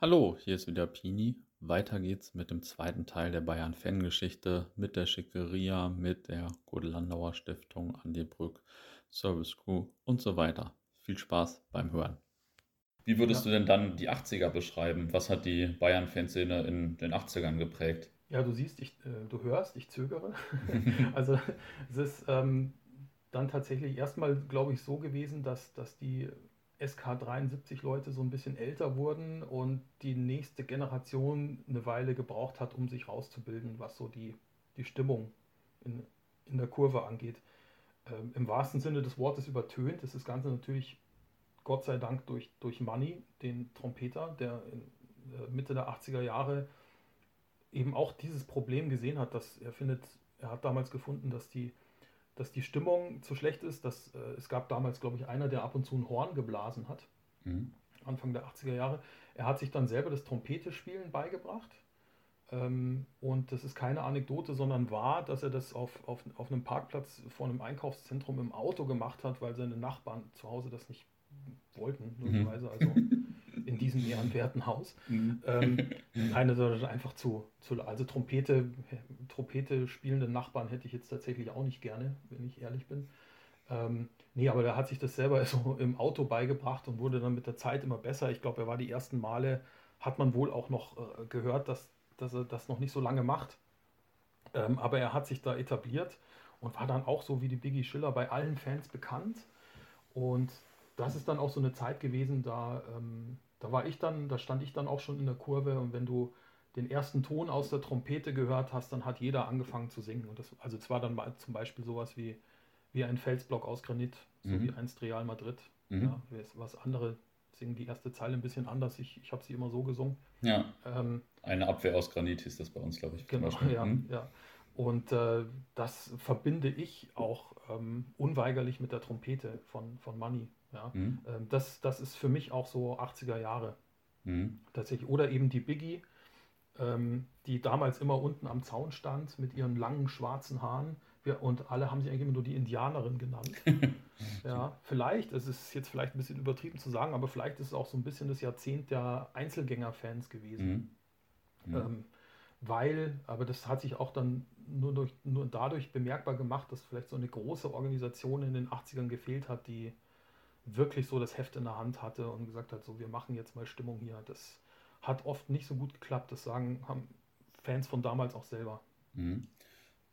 Hallo, hier ist wieder Pini. Weiter geht's mit dem zweiten Teil der Bayern-Fangeschichte mit der Schickeria, mit der Gode-Landauer Stiftung, Andi Brück, Service Crew und so weiter. Viel Spaß beim Hören. Wie würdest ja. du denn dann die 80er beschreiben? Was hat die Bayern-Fanszene in den 80ern geprägt? Ja, du siehst, ich, äh, du hörst, ich zögere. also es ist ähm, dann tatsächlich erstmal, glaube ich, so gewesen, dass, dass die SK73-Leute so ein bisschen älter wurden und die nächste Generation eine Weile gebraucht hat, um sich rauszubilden, was so die, die Stimmung in, in der Kurve angeht. Ähm, Im wahrsten Sinne des Wortes übertönt ist das Ganze natürlich Gott sei Dank durch, durch Money, den Trompeter, der in äh, Mitte der 80er Jahre eben auch dieses Problem gesehen hat, dass er findet, er hat damals gefunden, dass die dass die Stimmung zu schlecht ist. Dass, äh, es gab damals, glaube ich, einer, der ab und zu ein Horn geblasen hat. Mhm. Anfang der 80er Jahre. Er hat sich dann selber das Trompete-Spielen beigebracht. Ähm, und das ist keine Anekdote, sondern wahr, dass er das auf, auf, auf einem Parkplatz vor einem Einkaufszentrum im Auto gemacht hat, weil seine Nachbarn zu Hause das nicht wollten, logischerweise. Mhm. Also in diesem ehrenwerten Haus. Mhm. Ähm, nein, das ist einfach zu, zu also Trompete, Trompete spielende Nachbarn hätte ich jetzt tatsächlich auch nicht gerne, wenn ich ehrlich bin. Ähm, nee, aber der hat sich das selber so im Auto beigebracht und wurde dann mit der Zeit immer besser. Ich glaube, er war die ersten Male, hat man wohl auch noch äh, gehört, dass, dass er das noch nicht so lange macht. Ähm, aber er hat sich da etabliert und war dann auch so wie die Biggie Schiller bei allen Fans bekannt. Und das ist dann auch so eine Zeit gewesen, da ähm, da war ich dann, da stand ich dann auch schon in der Kurve und wenn du den ersten Ton aus der Trompete gehört hast, dann hat jeder angefangen zu singen. Und das, also es war dann zum Beispiel sowas wie, wie ein Felsblock aus Granit, so mhm. wie einst Real Madrid. Mhm. Ja, was andere singen die erste Zeile ein bisschen anders. Ich, ich habe sie immer so gesungen. Ja. Ähm, eine Abwehr aus Granit hieß das bei uns, glaube ich. Genau, ja, mhm. ja. Und äh, das verbinde ich auch ähm, unweigerlich mit der Trompete von, von Money. Ja? Mhm. Ähm, das, das ist für mich auch so 80er Jahre. Mhm. Tatsächlich. Oder eben die Biggie, ähm, die damals immer unten am Zaun stand mit ihren langen schwarzen Haaren. Wir, und alle haben sie eigentlich immer nur die Indianerin genannt. ja, vielleicht, es ist jetzt vielleicht ein bisschen übertrieben zu sagen, aber vielleicht ist es auch so ein bisschen das Jahrzehnt der Einzelgänger-Fans gewesen. Mhm. Ähm, weil, aber das hat sich auch dann nur, durch, nur dadurch bemerkbar gemacht, dass vielleicht so eine große Organisation in den 80ern gefehlt hat, die wirklich so das Heft in der Hand hatte und gesagt hat, so wir machen jetzt mal Stimmung hier. Das hat oft nicht so gut geklappt. Das sagen haben Fans von damals auch selber. Mhm.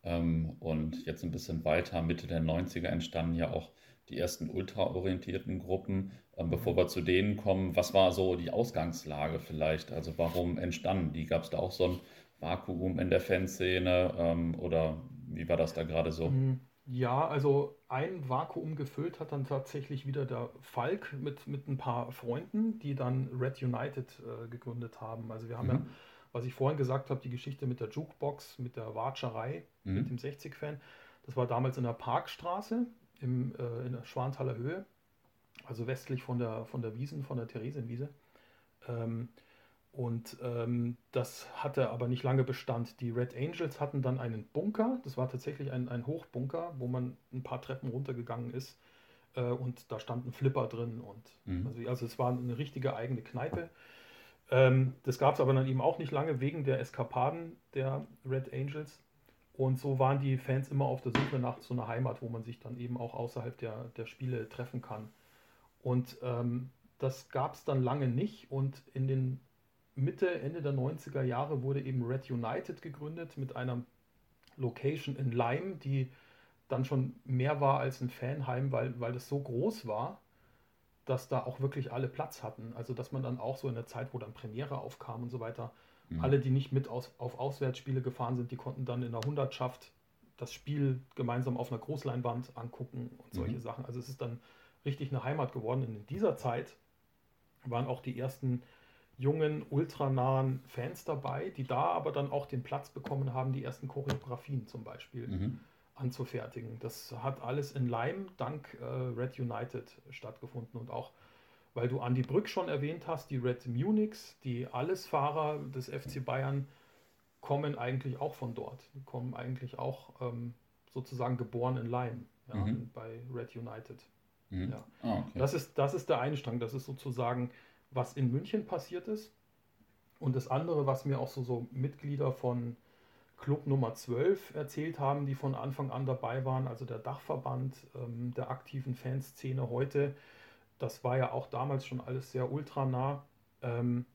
Ähm, und jetzt ein bisschen weiter, Mitte der 90er entstanden ja auch die ersten ultraorientierten Gruppen. Ähm, bevor mhm. wir zu denen kommen, was war so die Ausgangslage vielleicht? Also warum entstanden die? Gab es da auch so ein Vakuum in der Fanszene ähm, oder wie war das da gerade so? Mhm. Ja, also ein Vakuum gefüllt hat dann tatsächlich wieder der Falk mit, mit ein paar Freunden, die dann Red United äh, gegründet haben. Also wir haben mhm. ja, was ich vorhin gesagt habe, die Geschichte mit der Jukebox, mit der Watscherei, mhm. mit dem 60-Fan. Das war damals in der Parkstraße im, äh, in der Schwanthaler Höhe, also westlich von der, von der Wiesen, von der Theresienwiese. Ähm, und ähm, das hatte aber nicht lange Bestand. Die Red Angels hatten dann einen Bunker, das war tatsächlich ein, ein Hochbunker, wo man ein paar Treppen runtergegangen ist äh, und da stand ein Flipper drin. Und mhm. also, also, es war eine richtige eigene Kneipe. Ähm, das gab es aber dann eben auch nicht lange wegen der Eskapaden der Red Angels. Und so waren die Fans immer auf der Suche nach so einer Heimat, wo man sich dann eben auch außerhalb der, der Spiele treffen kann. Und ähm, das gab es dann lange nicht. Und in den Mitte, Ende der 90er Jahre wurde eben Red United gegründet mit einer Location in Lyme, die dann schon mehr war als ein Fanheim, weil, weil das so groß war, dass da auch wirklich alle Platz hatten. Also dass man dann auch so in der Zeit, wo dann Premiere aufkam und so weiter, mhm. alle, die nicht mit aus, auf Auswärtsspiele gefahren sind, die konnten dann in der Hundertschaft das Spiel gemeinsam auf einer Großleinwand angucken und solche mhm. Sachen. Also es ist dann richtig eine Heimat geworden. Und in dieser Zeit waren auch die ersten jungen, ultranahen Fans dabei, die da aber dann auch den Platz bekommen haben, die ersten Choreografien zum Beispiel mhm. anzufertigen. Das hat alles in Leim dank äh, Red United stattgefunden und auch, weil du Andy Brück schon erwähnt hast, die Red Munichs, die Allesfahrer des FC Bayern kommen eigentlich auch von dort, die kommen eigentlich auch ähm, sozusagen geboren in Leim ja, mhm. bei Red United. Mhm. Ja. Oh, okay. das, ist, das ist der Einstrang, das ist sozusagen was in München passiert ist. Und das andere, was mir auch so, so Mitglieder von Club Nummer 12 erzählt haben, die von Anfang an dabei waren, also der Dachverband ähm, der aktiven Fanszene heute, das war ja auch damals schon alles sehr ultranah, ähm,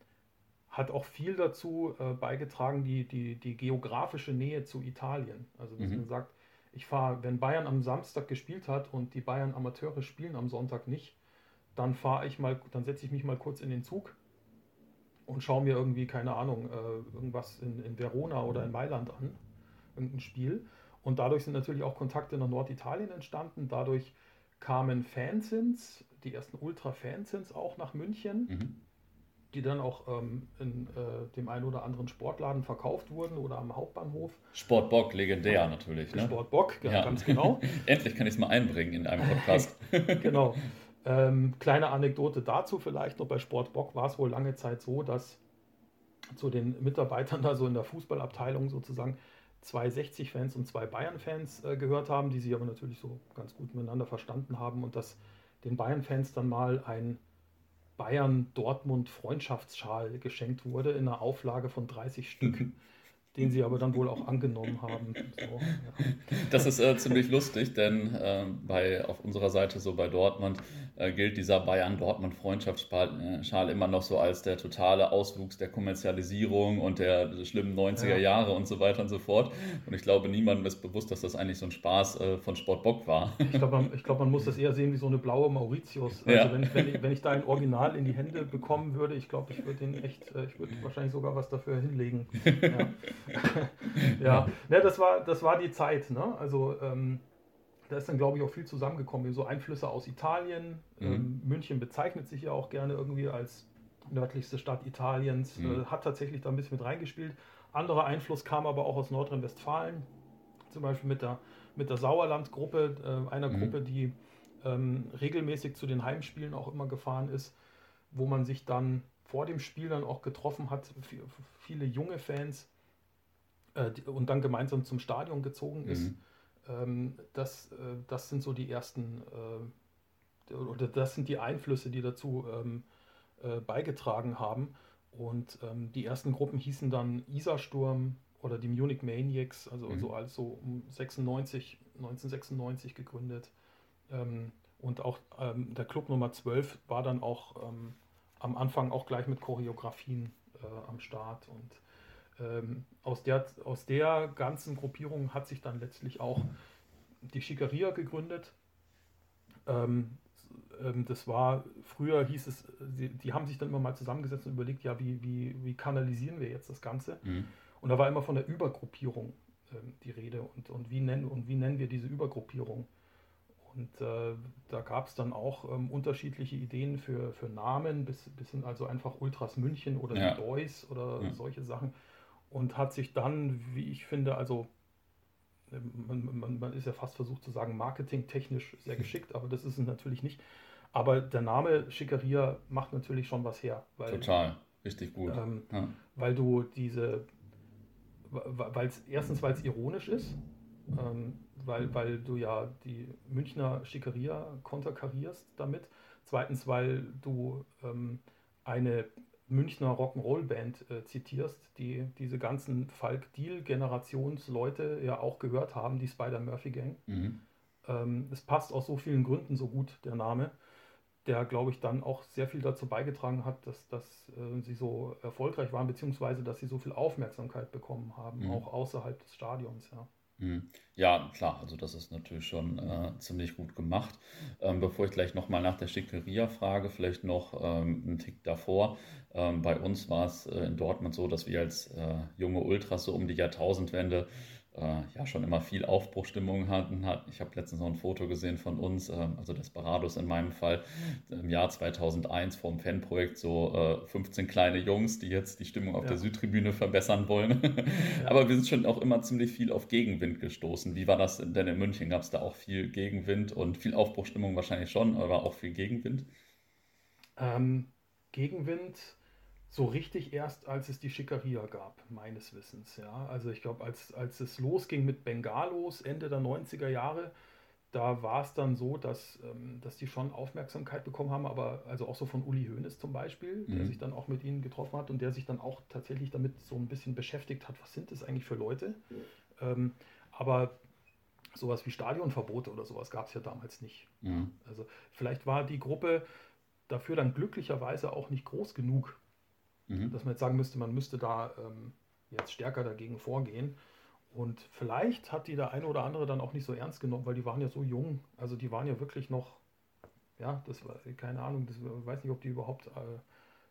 hat auch viel dazu äh, beigetragen, die, die, die geografische Nähe zu Italien. Also dass mhm. man sagt, ich fahre, wenn Bayern am Samstag gespielt hat und die Bayern Amateure spielen am Sonntag nicht, dann fahre ich mal, dann setze ich mich mal kurz in den Zug und schaue mir irgendwie, keine Ahnung, äh, irgendwas in, in Verona oder in Mailand an, irgendein Spiel. Und dadurch sind natürlich auch Kontakte nach Norditalien entstanden. Dadurch kamen Fansins, die ersten Ultra-Fansins auch nach München. Mhm die dann auch ähm, in äh, dem einen oder anderen Sportladen verkauft wurden oder am Hauptbahnhof. Sportbock, legendär natürlich. Ne? Sportbock, ja, ganz genau. Endlich kann ich es mal einbringen in einem Podcast. genau. Ähm, kleine Anekdote dazu vielleicht noch bei Sportbock war es wohl lange Zeit so, dass zu den Mitarbeitern da so in der Fußballabteilung sozusagen zwei 60-Fans und zwei Bayern-Fans äh, gehört haben, die sich aber natürlich so ganz gut miteinander verstanden haben und dass den Bayern-Fans dann mal ein Bayern-Dortmund-Freundschaftsschal geschenkt wurde in einer Auflage von 30 Stück. den sie aber dann wohl auch angenommen haben. So, ja. Das ist äh, ziemlich lustig, denn äh, bei, auf unserer Seite, so bei Dortmund, äh, gilt dieser Bayern-Dortmund-Freundschaftsschal immer noch so als der totale Auswuchs der Kommerzialisierung und der schlimmen 90er ja. Jahre und so weiter und so fort. Und ich glaube, niemandem ist bewusst, dass das eigentlich so ein Spaß äh, von Sportbock war. Ich glaube, man, glaub, man muss das eher sehen wie so eine blaue Mauritius. Also ja. wenn, wenn, ich, wenn ich da ein Original in die Hände bekommen würde, ich glaube, ich würde den echt, äh, ich würde wahrscheinlich sogar was dafür hinlegen. Ja. ja, ne, das, war, das war die Zeit. Ne? Also ähm, da ist dann, glaube ich, auch viel zusammengekommen. So Einflüsse aus Italien. Mhm. Ähm, München bezeichnet sich ja auch gerne irgendwie als nördlichste Stadt Italiens. Mhm. Äh, hat tatsächlich da ein bisschen mit reingespielt. Anderer Einfluss kam aber auch aus Nordrhein-Westfalen. Zum Beispiel mit der, mit der Sauerland-Gruppe, äh, einer mhm. Gruppe, die ähm, regelmäßig zu den Heimspielen auch immer gefahren ist, wo man sich dann vor dem Spiel dann auch getroffen hat. Viele junge Fans äh, und dann gemeinsam zum Stadion gezogen ist. Mhm. Ähm, das, äh, das sind so die ersten, äh, oder das sind die Einflüsse, die dazu ähm, äh, beigetragen haben. Und ähm, die ersten Gruppen hießen dann Isarsturm oder die Munich Maniacs, also mhm. so als so um 96, 1996 gegründet. Ähm, und auch ähm, der Club Nummer 12 war dann auch ähm, am Anfang auch gleich mit Choreografien äh, am Start und ähm, aus, der, aus der ganzen Gruppierung hat sich dann letztlich auch die Schickeria gegründet. Ähm, ähm, das war, früher hieß es, die, die, haben sich dann immer mal zusammengesetzt und überlegt, ja, wie, wie, wie kanalisieren wir jetzt das Ganze? Mhm. Und da war immer von der Übergruppierung ähm, die Rede und, und, wie nennen, und wie nennen wir diese Übergruppierung? Und äh, da gab es dann auch ähm, unterschiedliche Ideen für, für Namen, bis, bis hin also einfach Ultras München oder ja. die Deus oder ja. solche Sachen und hat sich dann, wie ich finde, also man, man, man ist ja fast versucht zu sagen, marketingtechnisch sehr geschickt, aber das ist es natürlich nicht. Aber der Name Schickeria macht natürlich schon was her. Weil, Total, richtig gut. Ähm, ja. Weil du diese, weil es erstens, weil es ironisch ist, ähm, weil, weil du ja die Münchner Schickeria konterkarierst damit. Zweitens, weil du ähm, eine Münchner Rock'n'Roll-Band äh, zitierst, die diese ganzen Falk-Deal-Generationsleute ja auch gehört haben, die Spider-Murphy-Gang. Mhm. Ähm, es passt aus so vielen Gründen so gut, der Name, der, glaube ich, dann auch sehr viel dazu beigetragen hat, dass, dass äh, sie so erfolgreich waren, beziehungsweise dass sie so viel Aufmerksamkeit bekommen haben, mhm. auch außerhalb des Stadions, ja. Mhm. Ja, klar, also das ist natürlich schon äh, ziemlich gut gemacht. Ähm, bevor ich gleich nochmal nach der Schickeria frage, vielleicht noch ähm, einen Tick davor. Ähm, bei uns war es äh, in Dortmund so, dass wir als äh, junge Ultras so um die Jahrtausendwende äh, ja schon immer viel Aufbruchstimmung hatten. Ich habe letztens noch ein Foto gesehen von uns, äh, also Desperados in meinem Fall, im Jahr 2001 vom Fanprojekt so äh, 15 kleine Jungs, die jetzt die Stimmung auf ja. der Südtribüne verbessern wollen. Aber wir sind schon auch immer ziemlich viel auf Gegenwind gestoßen. Wie war das denn in München? Gab es da auch viel Gegenwind und viel Aufbruchstimmung wahrscheinlich schon, aber auch viel Gegenwind? Ähm, Gegenwind so richtig erst, als es die Schickeria gab, meines Wissens. Ja. Also ich glaube, als, als es losging mit Bengalos Ende der 90er Jahre, da war es dann so, dass, ähm, dass die schon Aufmerksamkeit bekommen haben, aber also auch so von Uli Hoeneß zum Beispiel, der Mhm. sich dann auch mit ihnen getroffen hat und der sich dann auch tatsächlich damit so ein bisschen beschäftigt hat, was sind das eigentlich für Leute? Ähm, aber sowas wie Stadionverbote oder sowas gab es ja damals nicht. Mhm. Also vielleicht war die Gruppe dafür dann glücklicherweise auch nicht groß genug, Mhm. dass man jetzt sagen müsste, man müsste da ähm, jetzt stärker dagegen vorgehen. Und vielleicht hat die der eine oder andere dann auch nicht so ernst genommen, weil die waren ja so jung. Also die waren ja wirklich noch, ja, das war, keine Ahnung, das, ich weiß nicht, ob die überhaupt, äh,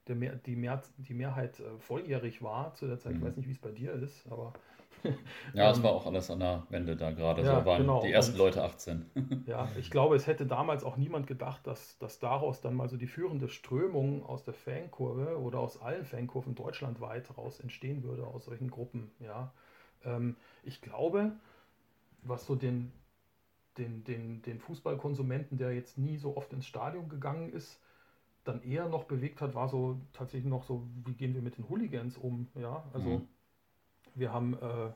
der Mehr, die, Mehr, die Mehrheit äh, volljährig war zu der Zeit. Ich Mhm. weiß nicht, wie es bei dir ist, aber Ja, es Ähm, war auch alles an der Wende da gerade. ja, so waren genau. die ersten Und- Leute 18. Ja, ich glaube, es hätte damals auch niemand gedacht, dass, dass daraus dann mal so die führende Strömung aus der Fankurve oder aus allen Fankurven deutschlandweit raus entstehen würde, aus solchen Gruppen. Ja. Ähm, ich glaube, was so den, den, den, den Fußballkonsumenten, der jetzt nie so oft ins Stadion gegangen ist, dann eher noch bewegt hat, war so tatsächlich noch so, wie gehen wir mit den Hooligans um? Ja, also Mhm. wir haben äh,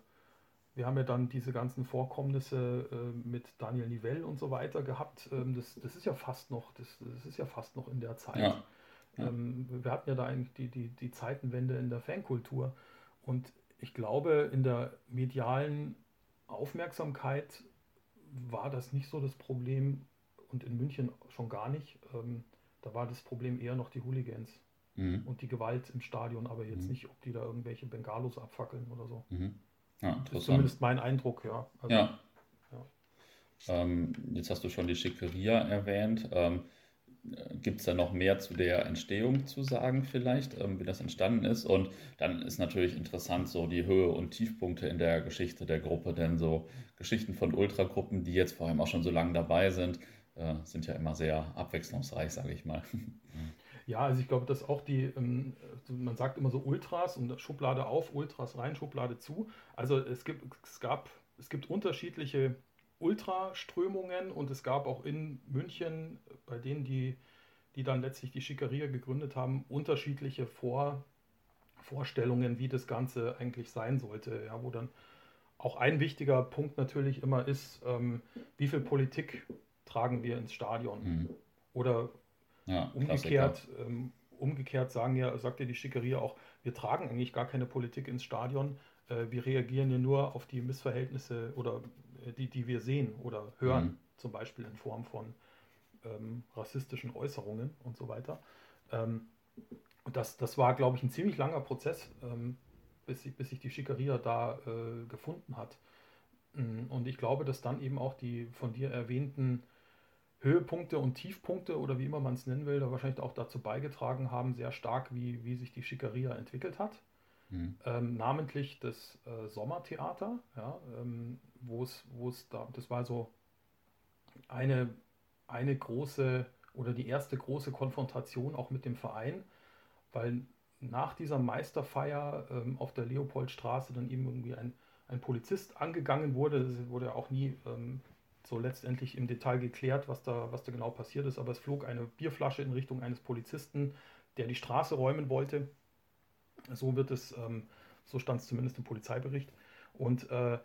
wir haben ja dann diese ganzen Vorkommnisse äh, mit Daniel Nivell und so weiter gehabt. Ähm, das, das ist ja fast noch, das, das ist ja fast noch in der Zeit. Ja. Ja. Ähm, wir hatten ja da eigentlich die, die, die Zeitenwende in der Fankultur. Und ich glaube, in der medialen Aufmerksamkeit war das nicht so das Problem und in München schon gar nicht. Ähm, da war das Problem eher noch die Hooligans Mhm. und die Gewalt im Stadion, aber jetzt Mhm. nicht, ob die da irgendwelche Bengalos abfackeln oder so. Mhm. Ja, Das ist zumindest mein Eindruck, ja. Also, Ja. Ja. Ähm, jetzt hast du schon die Schickeria erwähnt. Ähm, Gibt es da noch mehr zu der Entstehung zu sagen vielleicht, ähm, wie das entstanden ist? Und dann ist natürlich interessant so die Höhe und Tiefpunkte in der Geschichte der Gruppe, denn so Geschichten von Ultragruppen, die jetzt vor allem auch schon so lange dabei sind, äh, sind ja immer sehr abwechslungsreich, sage ich mal. Ja, also ich glaube, dass auch die, ähm, man sagt immer so Ultras und Schublade auf, Ultras rein, Schublade zu. Also es gibt, es gab, es gibt unterschiedliche Ultraströmungen und es gab auch in München, bei denen, die, die dann letztlich die Schickeria gegründet haben, unterschiedliche Vor, Vorstellungen, wie das Ganze eigentlich sein sollte. Ja, wo dann auch ein wichtiger Punkt natürlich immer ist, ähm, wie viel Politik tragen wir ins Stadion? Mhm. Oder Ja, Umgekehrt, ähm, umgekehrt sagen ja, sagt ja die Schickeria auch, wir tragen eigentlich gar keine Politik ins Stadion. Äh, wir reagieren ja nur auf die Missverhältnisse oder äh, die, die wir sehen oder hören, Mhm. zum Beispiel in Form von ähm, rassistischen Äußerungen und so weiter. Ähm, und das, das war, glaube ich, ein ziemlich langer Prozess, ähm, bis, sich, bis sich die Schickeria da äh, gefunden hat. Mm, Und ich glaube, dass dann eben auch die von dir erwähnten Höhepunkte und Tiefpunkte oder wie immer man es nennen will, da wahrscheinlich auch dazu beigetragen haben, sehr stark, wie, wie sich die Schickeria entwickelt hat. Mhm. Ähm, namentlich das äh, Sommertheater, ja, ähm, wo es, wo es da, das war so eine, eine große oder die erste große Konfrontation auch mit dem Verein, weil nach dieser Meisterfeier ähm, auf der Leopoldstraße dann eben irgendwie ein, ein Polizist angegangen wurde. Das wurde ja auch nie ähm, so letztendlich im Detail geklärt, was da, was da genau passiert ist, aber es flog eine Bierflasche in Richtung eines Polizisten, der die Straße räumen wollte. So wird es, ähm, so stand es zumindest im Polizeibericht. Und äh,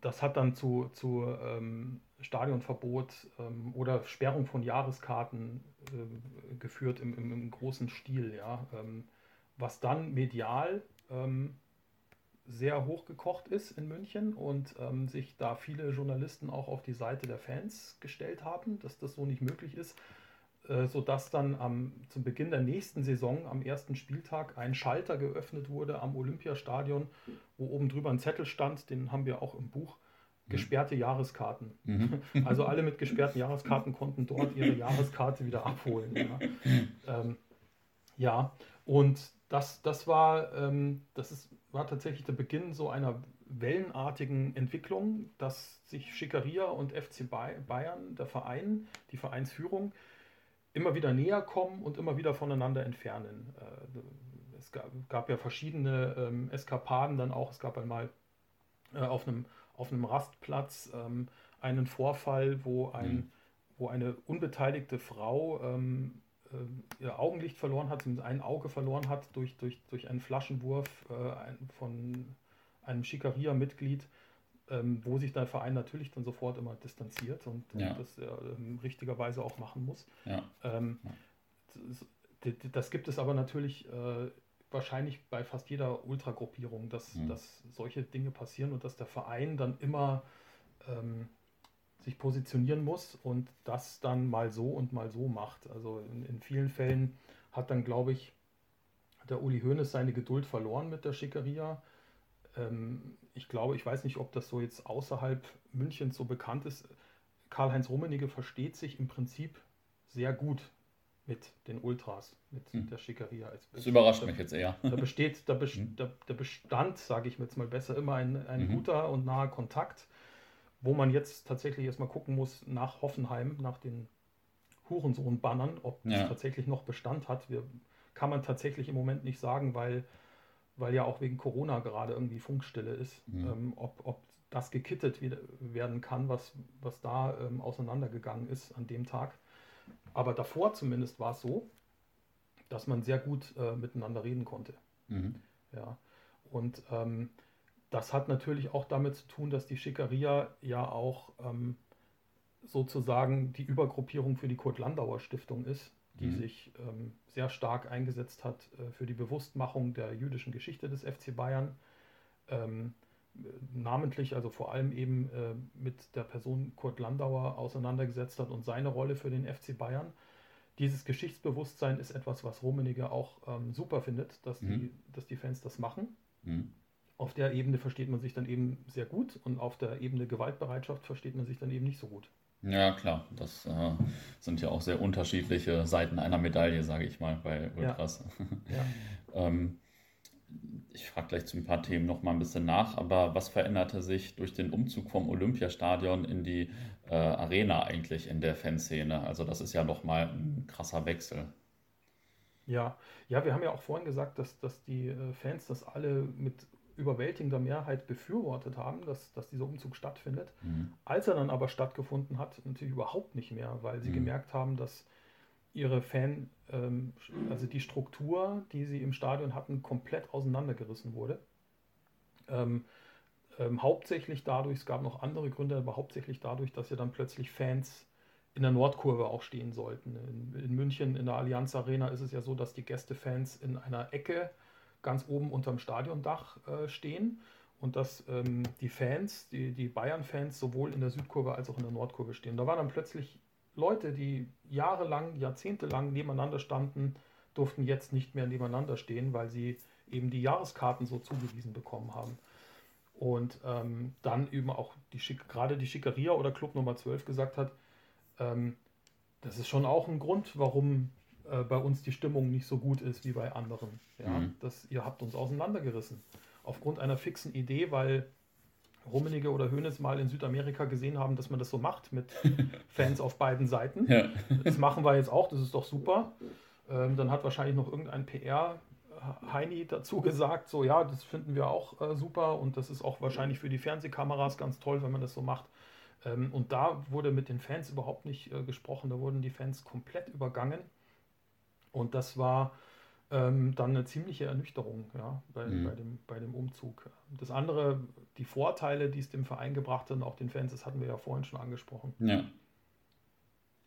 das hat dann zu, zu ähm, Stadionverbot ähm, oder Sperrung von Jahreskarten äh, geführt im, im, im großen Stil, ja. Ähm, was dann medial sehr hochgekocht ist in München und ähm, sich da viele Journalisten auch auf die Seite der Fans gestellt haben, dass das so nicht möglich ist, äh, sodass dann am, zum Beginn der nächsten Saison am ersten Spieltag ein Schalter geöffnet wurde am Olympiastadion, wo oben drüber ein Zettel stand, den haben wir auch im Buch, gesperrte Jahreskarten. Mhm. Also alle mit gesperrten Jahreskarten konnten dort ihre Jahreskarte wieder abholen. Ja, ähm, ja. und das, das, war, ähm, das ist, war tatsächlich der Beginn so einer wellenartigen Entwicklung, dass sich Schickeria und FC Bayern, der Verein, die Vereinsführung, immer wieder näher kommen und immer wieder voneinander entfernen. Äh, es gab, gab, ja verschiedene ähm, Eskapaden dann auch. Es gab einmal äh, auf einem auf einem Rastplatz ähm, einen Vorfall, wo, ein, Mhm. wo eine unbeteiligte Frau ähm, äh, ihr Augenlicht verloren hat, ein Auge verloren hat durch, durch, durch einen Flaschenwurf äh, von einem Schickeria-Mitglied. ähm, wo sich der Verein natürlich dann sofort immer distanziert und, Ja. das er ähm, richtigerweise auch machen muss. Ja. Ähm, das, das gibt es aber natürlich äh, wahrscheinlich bei fast jeder Ultragruppierung, dass, Mhm. dass solche Dinge passieren und dass der Verein dann immer ähm, sich positionieren muss und das dann mal so und mal so macht. Also in, in vielen Fällen hat dann, glaube ich, der Uli Hoeneß seine Geduld verloren mit der Schickeria. Ähm, ich glaube, ich weiß nicht, ob das so jetzt außerhalb Münchens so bekannt ist. Karl-Heinz Rummenigge versteht sich im Prinzip sehr gut mit den Ultras, mit Hm. der Schickeria. als Das überrascht da, mich jetzt eher. Da besteht, da, best, Hm. da, da bestand, sage ich mir jetzt mal besser, immer ein, ein Mhm. guter und naher Kontakt, wo man jetzt tatsächlich erstmal gucken muss nach Hoffenheim, nach den Hurensohn-Bannern, ob das Ja. tatsächlich noch Bestand hat. Wir, kann man tatsächlich im Moment nicht sagen, weil, weil ja auch wegen Corona gerade irgendwie Funkstille ist, Mhm. ähm, ob, ob das gekittet werden kann, was, was da ähm, auseinandergegangen ist an dem Tag. Aber davor zumindest war es so, dass man sehr gut äh, miteinander reden konnte. Mhm. Ja. Und ähm, das hat natürlich auch damit zu tun, dass die Schickeria ja auch ähm, sozusagen die Übergruppierung für die Kurt-Landauer Stiftung ist, die Mhm. sich ähm, sehr stark eingesetzt hat äh, für die Bewusstmachung der jüdischen Geschichte des FC Bayern. Ähm, äh, namentlich, also vor allem eben äh, mit der Person Kurt Landauer auseinandergesetzt hat und seine Rolle für den FC Bayern. Dieses Geschichtsbewusstsein ist etwas, was Rummenigge auch ähm, super findet, dass, die, Mhm. dass die Fans das machen. Mhm. Auf der Ebene versteht man sich dann eben sehr gut und auf der Ebene Gewaltbereitschaft versteht man sich dann eben nicht so gut. Ja, klar. Das äh, sind ja auch sehr unterschiedliche Seiten einer Medaille, sage ich mal, bei Ultras. Ja. Ähm, ich frage gleich zu ein paar Themen noch mal ein bisschen nach, aber was veränderte sich durch den Umzug vom Olympiastadion in die äh, Arena eigentlich in der Fanszene? Also das ist ja noch mal ein krasser Wechsel. Ja, ja, wir haben ja auch vorhin gesagt, dass, dass die äh, Fans das alle mit überwältigender Mehrheit befürwortet haben, dass, dass dieser Umzug stattfindet. Mhm. Als er dann aber stattgefunden hat, natürlich überhaupt nicht mehr, weil sie Mhm. gemerkt haben, dass ihre Fan, ähm, also die Struktur, die sie im Stadion hatten, komplett auseinandergerissen wurde. Ähm, ähm, hauptsächlich dadurch, es gab noch andere Gründe, aber hauptsächlich dadurch, dass ja dann plötzlich Fans in der Nordkurve auch stehen sollten. In, in München, in der Allianz Arena ist es ja so, dass die Gästefans in einer Ecke ganz oben unterm Stadiondach äh, stehen und dass ähm, die Fans, die, die Bayern-Fans sowohl in der Südkurve als auch in der Nordkurve stehen. Da waren dann plötzlich Leute, die jahrelang, jahrzehntelang nebeneinander standen, durften jetzt nicht mehr nebeneinander stehen, weil sie eben die Jahreskarten so zugewiesen bekommen haben. Und ähm, dann eben auch die Schick, gerade die Schickeria oder Club Nummer 12 gesagt hat, ähm, das ist schon auch ein Grund, warum äh, bei uns die Stimmung nicht so gut ist wie bei anderen. Ja? Mhm. Das, ihr habt uns auseinandergerissen. Aufgrund einer fixen Idee, weil Rummenigge oder Hoeneß mal in Südamerika gesehen haben, dass man das so macht mit Fans auf beiden Seiten. Ja. Das machen wir jetzt auch, das ist doch super. Ähm, dann hat wahrscheinlich noch irgendein PR-Heini dazu gesagt, so ja, das finden wir auch äh, super und das ist auch wahrscheinlich für die Fernsehkameras ganz toll, wenn man das so macht. Ähm, und da wurde mit den Fans überhaupt nicht äh, gesprochen, da wurden die Fans komplett übergangen. Und das war ähm, dann eine ziemliche Ernüchterung ja, bei, Mhm. bei, dem, bei dem Umzug. Das andere, die Vorteile, die es dem Verein gebracht hat und auch den Fans, das hatten wir ja vorhin schon angesprochen. Ja.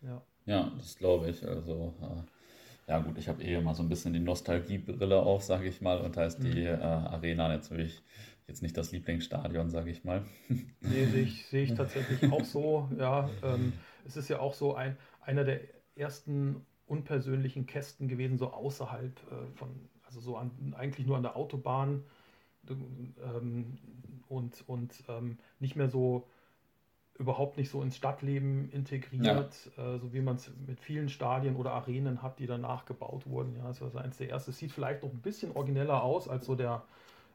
Ja. Ja, das glaube ich. Also, äh, ja gut, ich habe eh immer so ein bisschen die Nostalgiebrille auf, sage ich mal. Und da ist die äh, Arena natürlich jetzt nicht das Lieblingsstadion, sage ich mal. Nee, sehe ich, sehe ich tatsächlich auch so. Ja, ähm, es ist ja auch so ein, einer der ersten unpersönlichen Kästen gewesen, so außerhalb äh, von, also so an, eigentlich nur an der Autobahn ähm, und, und ähm, nicht mehr so überhaupt nicht so ins Stadtleben integriert, äh, so wie man es mit vielen Stadien oder Arenen hat, die danach gebaut wurden. Ja, das war so eins der ersten. Sieht vielleicht noch ein bisschen origineller aus als so der,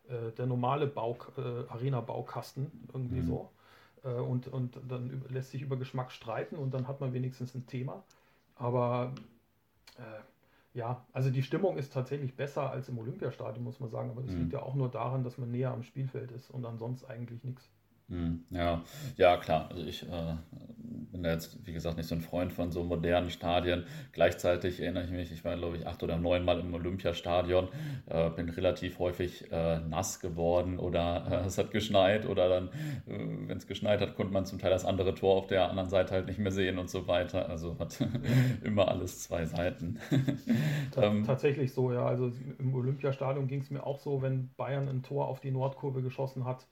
äh, der normale Bau, äh, Arena-Baukasten, irgendwie Mhm. so. Äh, und, und dann lässt sich über Geschmack streiten und dann hat man wenigstens ein Thema. Aber ja, also die Stimmung ist tatsächlich besser als im Olympiastadion, muss man sagen. Aber das Mhm. liegt ja auch nur daran, dass man näher am Spielfeld ist und ansonsten eigentlich nichts. Hm, ja, ja klar. Also ich äh, bin da jetzt, wie gesagt, nicht so ein Freund von so modernen Stadien. Gleichzeitig erinnere ich mich, ich war, glaube ich, acht oder neun Mal im Olympiastadion, äh, bin relativ häufig äh, nass geworden oder äh, es hat geschneit oder dann, äh, wenn es geschneit hat, konnte man zum Teil das andere Tor auf der anderen Seite halt nicht mehr sehen und so weiter. Also hat immer alles zwei Seiten. ähm, Tatsächlich so, ja. Also im Olympiastadion ging es mir auch so, wenn Bayern ein Tor auf die Nordkurve geschossen hat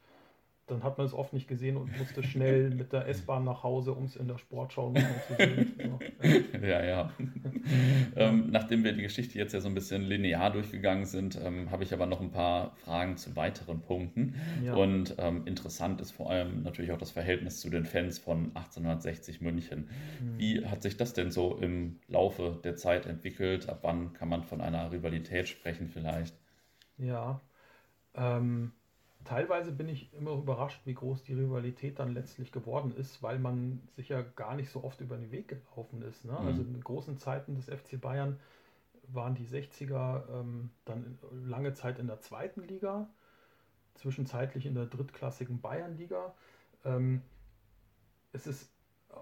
dann hat man es oft nicht gesehen und musste schnell mit der S-Bahn nach Hause, um es in der Sportschau zu sehen. ja, ja. ähm, nachdem wir die Geschichte jetzt ja so ein bisschen linear durchgegangen sind, ähm, habe ich aber noch ein paar Fragen zu weiteren Punkten. Ja. Und ähm, interessant ist vor allem natürlich auch das Verhältnis zu den Fans von 1860 München. Mhm. Wie hat sich das denn so im Laufe der Zeit entwickelt? Ab wann kann man von einer Rivalität sprechen vielleicht? Ja, ähm, teilweise bin ich immer überrascht, wie groß die Rivalität dann letztlich geworden ist, weil man sich ja gar nicht so oft über den Weg gelaufen ist. Ne? Also mhm. Also in großen Zeiten des FC Bayern waren die 60er ähm, dann lange Zeit in der zweiten Liga, zwischenzeitlich in der drittklassigen Bayernliga. Ähm, es ist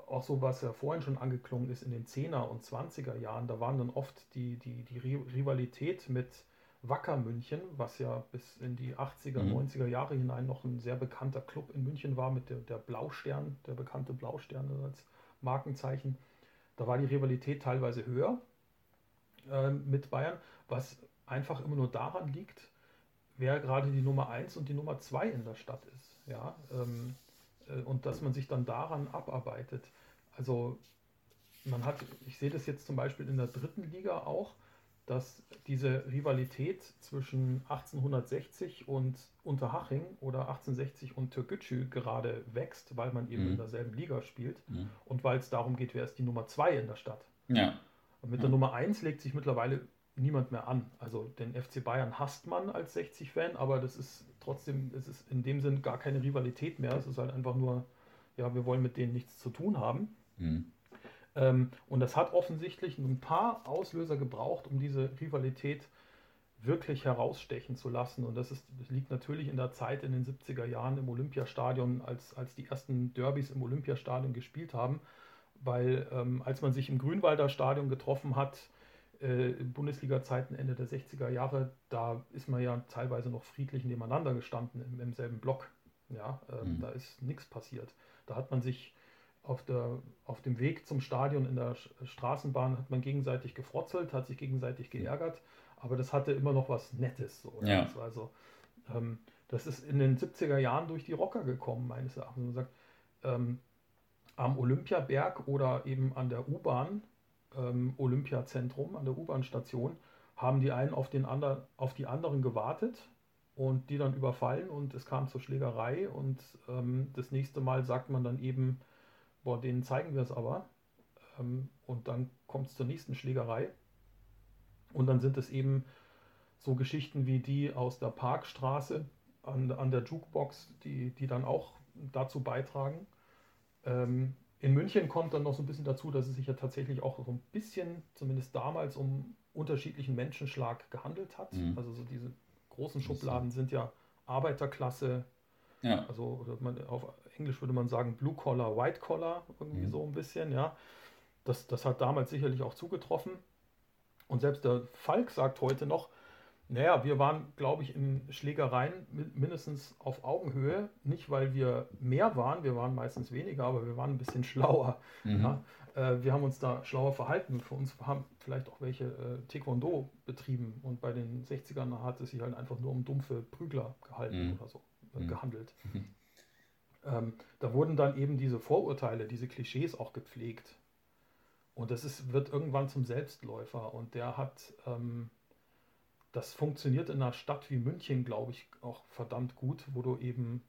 auch so, was ja vorhin schon angeklungen ist, in den 10er und 20er Jahren, da waren dann oft die, die, die Rivalität mit Wacker München, was ja bis in die 80er, mhm. 90er Jahre hinein noch ein sehr bekannter Club in München war, mit der, der Blaustern, der bekannte Blaustern als Markenzeichen. Da war die Rivalität teilweise höher äh, mit Bayern, was einfach immer nur daran liegt, wer gerade die Nummer 1 und die Nummer 2 in der Stadt ist. Ja? Ähm, äh, und dass man sich dann daran abarbeitet. Also man hat, ich sehe das jetzt zum Beispiel in der dritten Liga auch, dass diese Rivalität zwischen 1860 und Unterhaching oder 1860 und Türkgücü gerade wächst, weil man eben mhm. in derselben Liga spielt mhm. und weil es darum geht, wer ist die Nummer 2 in der Stadt. Ja. Und mit ja. der Nummer 1 legt sich mittlerweile niemand mehr an. Also den FC Bayern hasst man als 60-Fan, aber das ist trotzdem, es ist in dem Sinn gar keine Rivalität mehr. Es ist halt einfach nur, ja, wir wollen mit denen nichts zu tun haben. Mhm. Ähm, und das hat offensichtlich ein paar Auslöser gebraucht, um diese Rivalität wirklich herausstechen zu lassen. Und das, ist, das liegt natürlich in der Zeit in den 70er Jahren im Olympiastadion, als, als die ersten Derbys im Olympiastadion gespielt haben. Weil ähm, als man sich im Grünwalder Stadion getroffen hat, äh, Bundesliga-Zeiten Ende der 60er Jahre, da ist man ja teilweise noch friedlich nebeneinander gestanden im, im selben Block. Ja, ähm, mhm. da ist nichts passiert. Da hat man sich auf, der, auf dem Weg zum Stadion in der Straßenbahn hat man gegenseitig gefrotzelt, hat sich gegenseitig geärgert, aber das hatte immer noch was Nettes. So, ja. Das, also, ähm, das ist in den 70er Jahren durch die Rocker gekommen, meines Erachtens. Man sagt, ähm, am Olympiaberg oder eben an der U-Bahn, ähm, Olympiazentrum, an der U-Bahn-Station, haben die einen auf, den andern, auf die anderen gewartet und die dann überfallen und es kam zur Schlägerei und ähm, das nächste Mal sagt man dann eben, boah, denen zeigen wir es aber. Ähm, und dann kommt es zur nächsten Schlägerei. Und dann sind es eben so Geschichten wie die aus der Parkstraße an, an der Jukebox, die, die dann auch dazu beitragen. Ähm, in München kommt dann noch so ein bisschen dazu, dass es sich ja tatsächlich auch so ein bisschen, zumindest damals, um unterschiedlichen Menschenschlag gehandelt hat. Mhm. Also so diese großen Schubladen sind ja Arbeiterklasse, ja. also man, auf Englisch würde man sagen Blue Collar, White Collar, irgendwie mhm. so ein bisschen, ja. Das, das hat damals sicherlich auch zugetroffen. Und selbst der Falk sagt heute noch, naja, wir waren, glaube ich, in Schlägereien mindestens auf Augenhöhe. Nicht, weil wir mehr waren, wir waren meistens weniger, aber wir waren ein bisschen schlauer. Mhm. Ja? Äh, wir haben uns da schlauer verhalten. Für uns haben vielleicht auch welche äh, Taekwondo betrieben. Und bei den 60ern hat es sich halt einfach nur um dumpfe Prügler gehalten mhm. oder so, äh, mhm. gehandelt. Ähm, da wurden dann eben diese Vorurteile, diese Klischees auch gepflegt. Und das ist, wird irgendwann zum Selbstläufer. Und der hat, ähm, das funktioniert in einer Stadt wie München, glaube ich, auch verdammt gut, wo du eben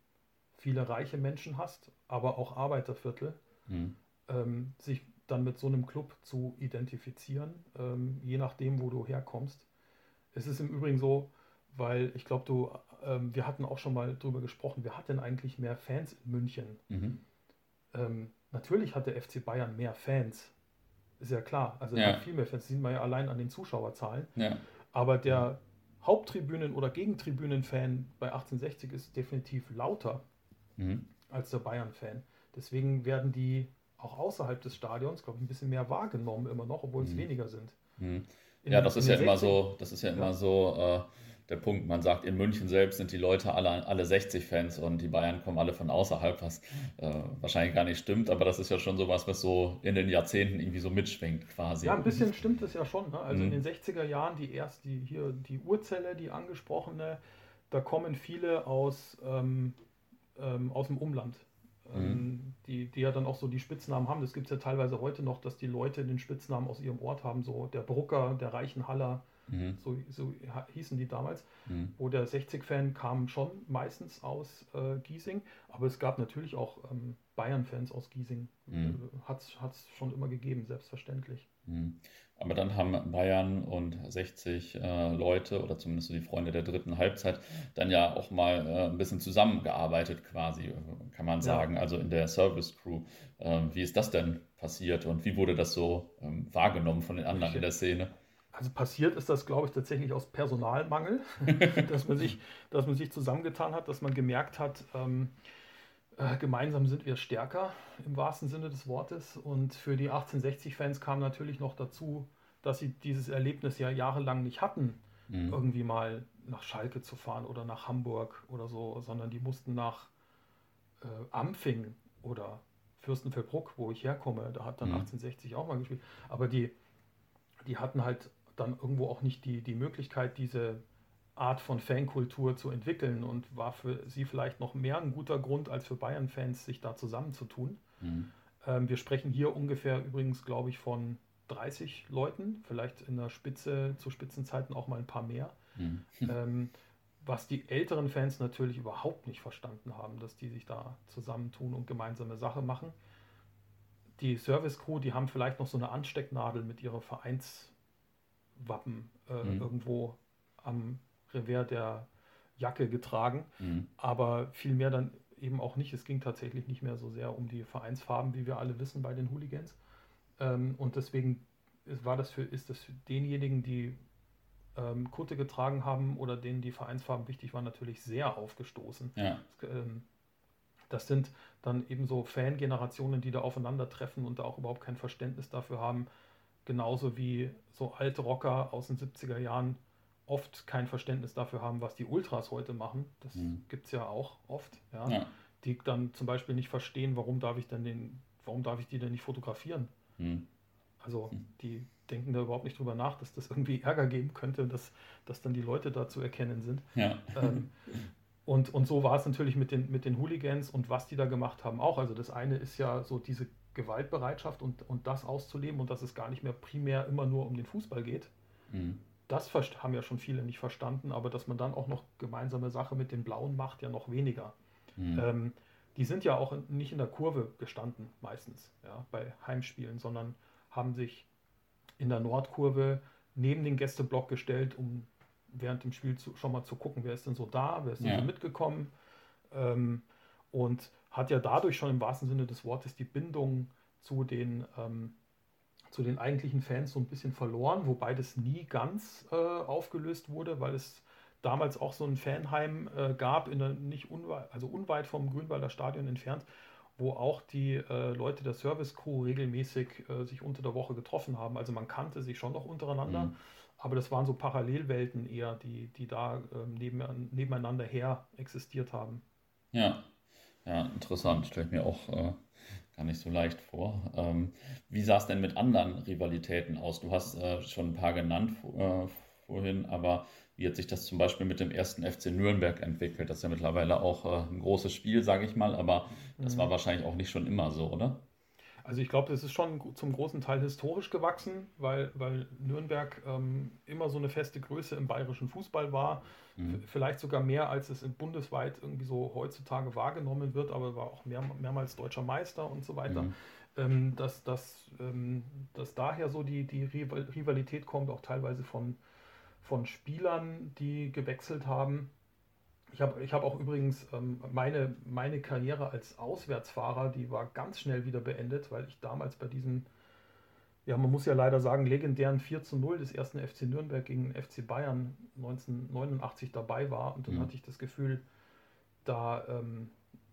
viele reiche Menschen hast, aber auch Arbeiterviertel, mhm. ähm, sich dann mit so einem Club zu identifizieren, ähm, je nachdem, wo du herkommst. Es ist im Übrigen so, weil ich glaube, du ähm, wir hatten auch schon mal drüber gesprochen, wer hat denn eigentlich mehr Fans in München? Mhm. Ähm, natürlich hat der FC Bayern mehr Fans, ist ja klar. Also ja. viel mehr Fans, das sieht man ja allein an den Zuschauerzahlen. Ja. Aber der. Haupttribünen- oder Gegentribünen-Fan bei 1860 ist definitiv lauter. Mhm. als der Bayern-Fan. Deswegen werden die auch außerhalb des Stadions, glaube ich, ein bisschen mehr wahrgenommen immer noch, obwohl es mhm. weniger sind. Mhm. Ja, das ist ja immer so, das ist ja immer ja. so äh, der Punkt. Man sagt, in München selbst sind die Leute alle, alle 60 Fans und die Bayern kommen alle von außerhalb, was äh, wahrscheinlich gar nicht stimmt, aber das ist ja schon so was, was so in den Jahrzehnten irgendwie so mitschwingt quasi. Ja, ein bisschen stimmt es ja schon. Ne? Also mhm. in den 60er Jahren, die erst die hier die Urzelle, die angesprochene, da kommen viele aus, ähm, ähm, aus dem Umland. Mhm. Ähm, die, die ja dann auch so die Spitznamen haben. Das gibt es ja teilweise heute noch, dass die Leute den Spitznamen aus ihrem Ort haben, so der Brucker, der Reichenhaller, mhm. so, so hießen die damals. Mhm. Wo der 60-Fan kam schon meistens aus äh, Giesing, aber es gab natürlich auch ähm, Bayern-Fans aus Giesing. Mhm. Äh, Hat es schon immer gegeben, selbstverständlich. Mhm. Aber dann haben Bayern und 60 äh, Leute oder zumindest so die Freunde der dritten Halbzeit dann ja auch mal äh, ein bisschen zusammengearbeitet quasi, kann man sagen, ja. also in der Service Crew. Ähm, wie ist das denn passiert und wie wurde das so ähm, wahrgenommen von den anderen in der Szene? Also passiert ist das, glaube ich, tatsächlich aus Personalmangel, dass, man sich, dass man sich zusammengetan hat, dass man gemerkt hat, ähm, äh, gemeinsam sind wir stärker im wahrsten Sinne des Wortes. Und für die 1860-Fans kam natürlich noch dazu, dass sie dieses Erlebnis ja jahrelang nicht hatten, mhm. irgendwie mal nach Schalke zu fahren oder nach Hamburg oder so, sondern die mussten nach äh, Ampfing oder Fürstenfeldbruck, wo ich herkomme. Da hat dann mhm. 1860 auch mal gespielt. Aber die, die hatten halt dann irgendwo auch nicht die, die Möglichkeit, diese Art von Fankultur zu entwickeln und war für sie vielleicht noch mehr ein guter Grund als für Bayern-Fans, sich da zusammenzutun. Mhm. Ähm, wir sprechen hier ungefähr übrigens, glaube ich, von 30 Leuten, vielleicht in der Spitze, zu Spitzenzeiten auch mal ein paar mehr. Mhm. Ähm, was die älteren Fans natürlich überhaupt nicht verstanden haben, dass die sich da zusammentun und gemeinsame Sache machen. Die Service Crew, die haben vielleicht noch so eine Anstecknadel mit ihrer Vereinswappen äh, mhm. irgendwo am Revers der Jacke getragen, mhm. aber viel mehr dann eben auch nicht. Es ging tatsächlich nicht mehr so sehr um die Vereinsfarben, wie wir alle wissen bei den Hooligans. Ähm, und deswegen war das für, ist das für denjenigen, die ähm, Kutte getragen haben oder denen die Vereinsfarben wichtig waren, natürlich sehr aufgestoßen. Ja. Das, ähm, das sind dann eben so Fangenerationen, die da aufeinandertreffen und da auch überhaupt kein Verständnis dafür haben. Genauso wie so alte Rocker aus den 70er Jahren oft kein Verständnis dafür haben, was die Ultras heute machen. Das mhm. gibt es ja auch oft, ja? ja? Die dann zum Beispiel nicht verstehen, warum darf ich denn den, warum darf ich die denn nicht fotografieren? Mhm. Also mhm. die denken da überhaupt nicht drüber nach, dass das irgendwie Ärger geben könnte, dass, dass dann die Leute da zu erkennen sind. Ja. Ähm, und, und so war es natürlich mit den, mit den Hooligans und was die da gemacht haben auch. Also das eine ist ja so diese Gewaltbereitschaft und, und das auszuleben und dass es gar nicht mehr primär immer nur um den Fußball geht. Mhm das haben ja schon viele nicht verstanden, aber dass man dann auch noch gemeinsame Sache mit den Blauen macht, ja noch weniger. Mhm. Ähm, die sind ja auch nicht in der Kurve gestanden, meistens, ja, bei Heimspielen, sondern haben sich in der Nordkurve neben den Gästeblock gestellt, um während dem Spiel zu, schon mal zu gucken, wer ist denn so da, wer ist denn ja. so mitgekommen. Ähm, und hat ja dadurch schon im wahrsten Sinne des Wortes die Bindung zu den ähm, zu den eigentlichen Fans so ein bisschen verloren, wobei das nie ganz äh, aufgelöst wurde, weil es damals auch so ein Fanheim äh, gab, in der, nicht unweit, also unweit vom Grünwalder Stadion entfernt, wo auch die äh, Leute der Service Crew regelmäßig äh, sich unter der Woche getroffen haben. Also man kannte sich schon noch untereinander, mhm. aber das waren so Parallelwelten eher, die, die da ähm, neben, nebeneinander her existiert haben. Ja, ja, interessant. Stellt mir auch äh, gar nicht so leicht vor. Ähm, wie sah es denn mit anderen Rivalitäten aus? Du hast äh, schon ein paar genannt äh, vorhin, aber wie hat sich das zum Beispiel mit dem ersten FC Nürnberg entwickelt? Das ist ja mittlerweile auch äh, ein großes Spiel, sage ich mal, aber das mhm. war wahrscheinlich auch nicht schon immer so, oder? Also ich glaube, das ist schon zum großen Teil historisch gewachsen, weil, weil Nürnberg ähm, immer so eine feste Größe im bayerischen Fußball war. Mhm. Vielleicht sogar mehr, als es bundesweit irgendwie so heutzutage wahrgenommen wird, aber war auch mehr, mehrmals deutscher Meister und so weiter. Mhm. Ähm, dass, dass, ähm, dass daher so die, die Rivalität kommt, auch teilweise von, von Spielern, die gewechselt haben. Ich habe ich hab auch übrigens ähm, meine, meine Karriere als Auswärtsfahrer, die war ganz schnell wieder beendet, weil ich damals bei diesem, ja, man muss ja leider sagen, legendären 4 zu 0 des ersten FC Nürnberg gegen den FC Bayern 1989 dabei war. Und dann mhm. hatte ich das Gefühl, da, ähm,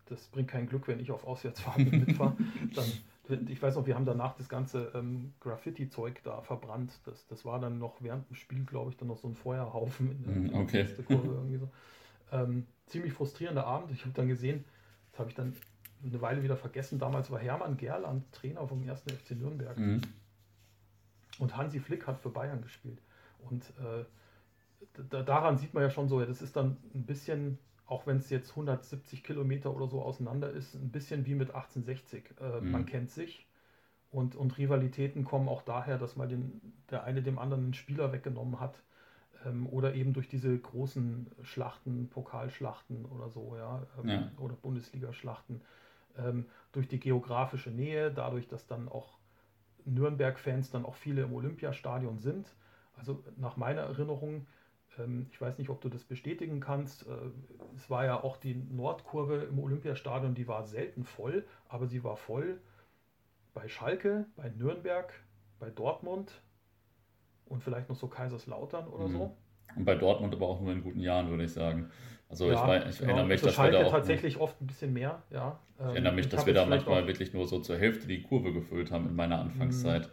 das bringt kein Glück, wenn ich auf Auswärtsfahrten mitfahre. Dann, ich weiß noch, wir haben danach das ganze ähm, Graffiti-Zeug da verbrannt. Das, das war dann noch während dem Spiel, glaube ich, dann noch so ein Feuerhaufen in der, mhm, okay. Kurve irgendwie so. Ähm, ziemlich frustrierender Abend. Ich habe dann gesehen, das habe ich dann eine Weile wieder vergessen. Damals war Hermann Gerland Trainer vom 1. FC Nürnberg. Mhm. Und Hansi Flick hat für Bayern gespielt. Und äh, daran sieht man ja schon so, ja, das ist dann ein bisschen, auch wenn es jetzt 170 Kilometer oder so auseinander ist, ein bisschen wie mit 1860. Äh, mhm. Man kennt sich und, und Rivalitäten kommen auch daher, dass mal den, der eine dem anderen einen Spieler weggenommen hat ähm, oder eben durch diese großen Schlachten, Pokalschlachten oder so, ja, ähm, ja. oder Bundesliga-Schlachten, ähm, durch die geografische Nähe, dadurch, dass dann auch Nürnberg-Fans dann auch viele im Olympiastadion sind. Also nach meiner Erinnerung ähm, ich weiß nicht, ob du das bestätigen kannst. Äh, es war ja auch die Nordkurve im Olympiastadion, die war selten voll, aber sie war voll bei Schalke, bei Nürnberg, bei Dortmund und vielleicht noch so Kaiserslautern oder mhm. so. Und bei Dortmund aber auch nur in guten Jahren, würde ich sagen. Also ja, ich, mein, ich erinnere mich, dass wir da auch tatsächlich oft ein bisschen mehr, ja. Ich erinnere mich, ähm, dass wir da manchmal wirklich nur so zur Hälfte die Kurve gefüllt haben in meiner Anfangszeit. Mhm.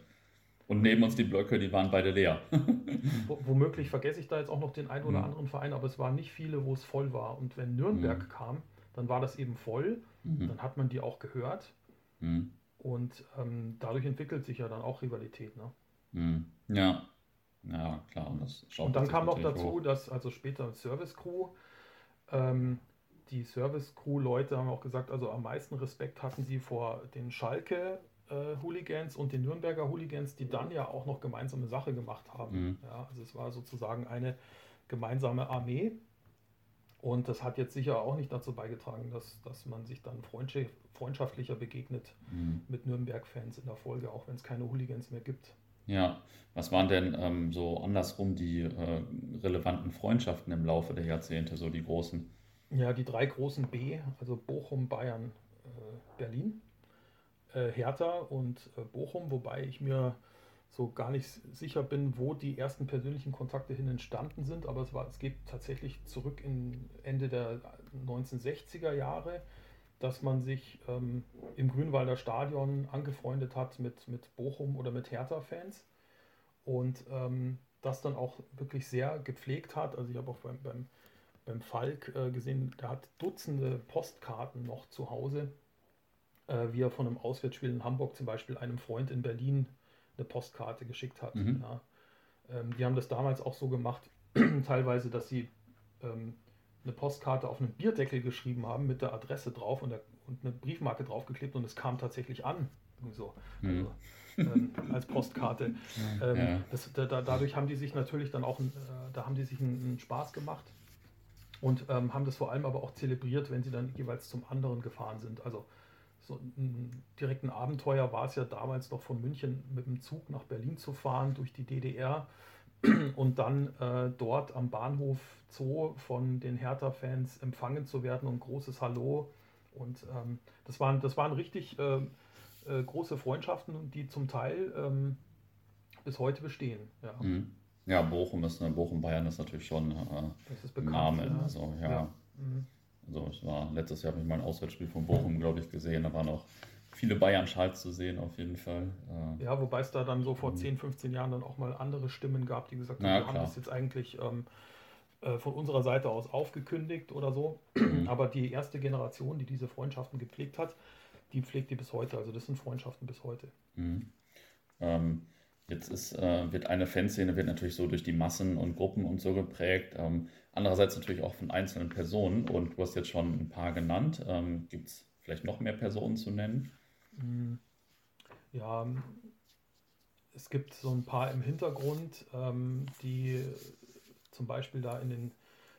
Und neben uns die Blöcke, die waren beide leer. Womöglich vergesse ich da jetzt auch noch den einen oder mhm. anderen Verein, aber es waren nicht viele, wo es voll war. Und wenn Nürnberg mhm. kam, dann war das eben voll. Mhm. Dann hat man die auch gehört. Mhm. Und ähm, dadurch entwickelt sich ja dann auch Rivalität. Ne? Ja. Ja, klar. Und, das und dann kam noch dazu, hoch. dass also später Service Crew, ähm, die Service Crew Leute haben auch gesagt, also am meisten Respekt hatten sie vor den Schalke äh, Hooligans und den Nürnberger Hooligans, die dann ja auch noch gemeinsame Sache gemacht haben. Mhm. Ja, also es war sozusagen eine gemeinsame Armee. Und das hat jetzt sicher auch nicht dazu beigetragen, dass, dass man sich dann freundschaftlicher begegnet mhm. mit Nürnberg-Fans in der Folge, auch wenn es keine Hooligans mehr gibt. Ja, was waren denn ähm, so andersrum die äh, relevanten Freundschaften im Laufe der Jahrzehnte, so die großen? Ja, die drei großen B, also Bochum, Bayern, äh, Berlin äh, Hertha und äh, Bochum, wobei ich mir so gar nicht sicher bin, wo die ersten persönlichen Kontakte hin entstanden sind, aber es, war, es geht tatsächlich zurück in Ende der 1960er Jahre, dass man sich ähm, im Grünwalder Stadion angefreundet hat mit, mit Bochum oder mit Hertha-Fans und ähm, das dann auch wirklich sehr gepflegt hat. Also ich habe auch beim, beim, beim Falk äh, gesehen, der hat Dutzende Postkarten noch zu Hause äh, wie er von einem Auswärtsspiel in Hamburg zum Beispiel einem Freund in Berlin eine Postkarte geschickt hat. Mhm. Ja. Ähm, die haben das damals auch so gemacht, teilweise, dass sie ähm, eine Postkarte auf einen Bierdeckel geschrieben haben mit der Adresse drauf und, der, und eine Briefmarke draufgeklebt und es kam tatsächlich an. So. Mhm. Also, ähm, als Postkarte. Ähm, ja. das, da, dadurch haben die sich natürlich dann auch, äh, da haben die sich einen, einen Spaß gemacht und ähm, haben das vor allem aber auch zelebriert, wenn sie dann jeweils zum anderen gefahren sind. Also so ein direkten Abenteuer war es ja damals noch von München mit dem Zug nach Berlin zu fahren durch die DDR und dann äh, dort am Bahnhof Zoo von den Hertha-Fans empfangen zu werden und großes Hallo. Und ähm, das, waren, das waren richtig äh, äh, große Freundschaften, die zum Teil ähm, bis heute bestehen. Ja. Mhm. ja, Bochum ist, Bochum Bayern ist natürlich schon äh, bekannt, Name. Ja. Also, ja. ja. Mhm. Also es war letztes Jahr habe ich mal ein Auswärtsspiel von Bochum, glaube ich, gesehen. Da waren auch viele Bayern-Schals zu sehen, auf jeden Fall. Äh, ja, wobei es da dann so vor 10, mhm. 15 Jahren dann auch mal andere Stimmen gab, die gesagt haben, ja, wir haben das jetzt eigentlich ähm, äh, von unserer Seite aus aufgekündigt oder so. Mhm. Aber die erste Generation, die diese Freundschaften gepflegt hat, die pflegt die bis heute. Also das sind Freundschaften bis heute. Mhm. Ähm, Jetzt ist, äh, wird eine Fanszene wird natürlich so durch die Massen und Gruppen und so geprägt. Ähm, andererseits natürlich auch von einzelnen Personen. Und du hast jetzt schon ein paar genannt. Ähm, Gibt es vielleicht noch mehr Personen zu nennen? Mm, ja, es gibt so ein paar im Hintergrund, ähm, die zum Beispiel da in den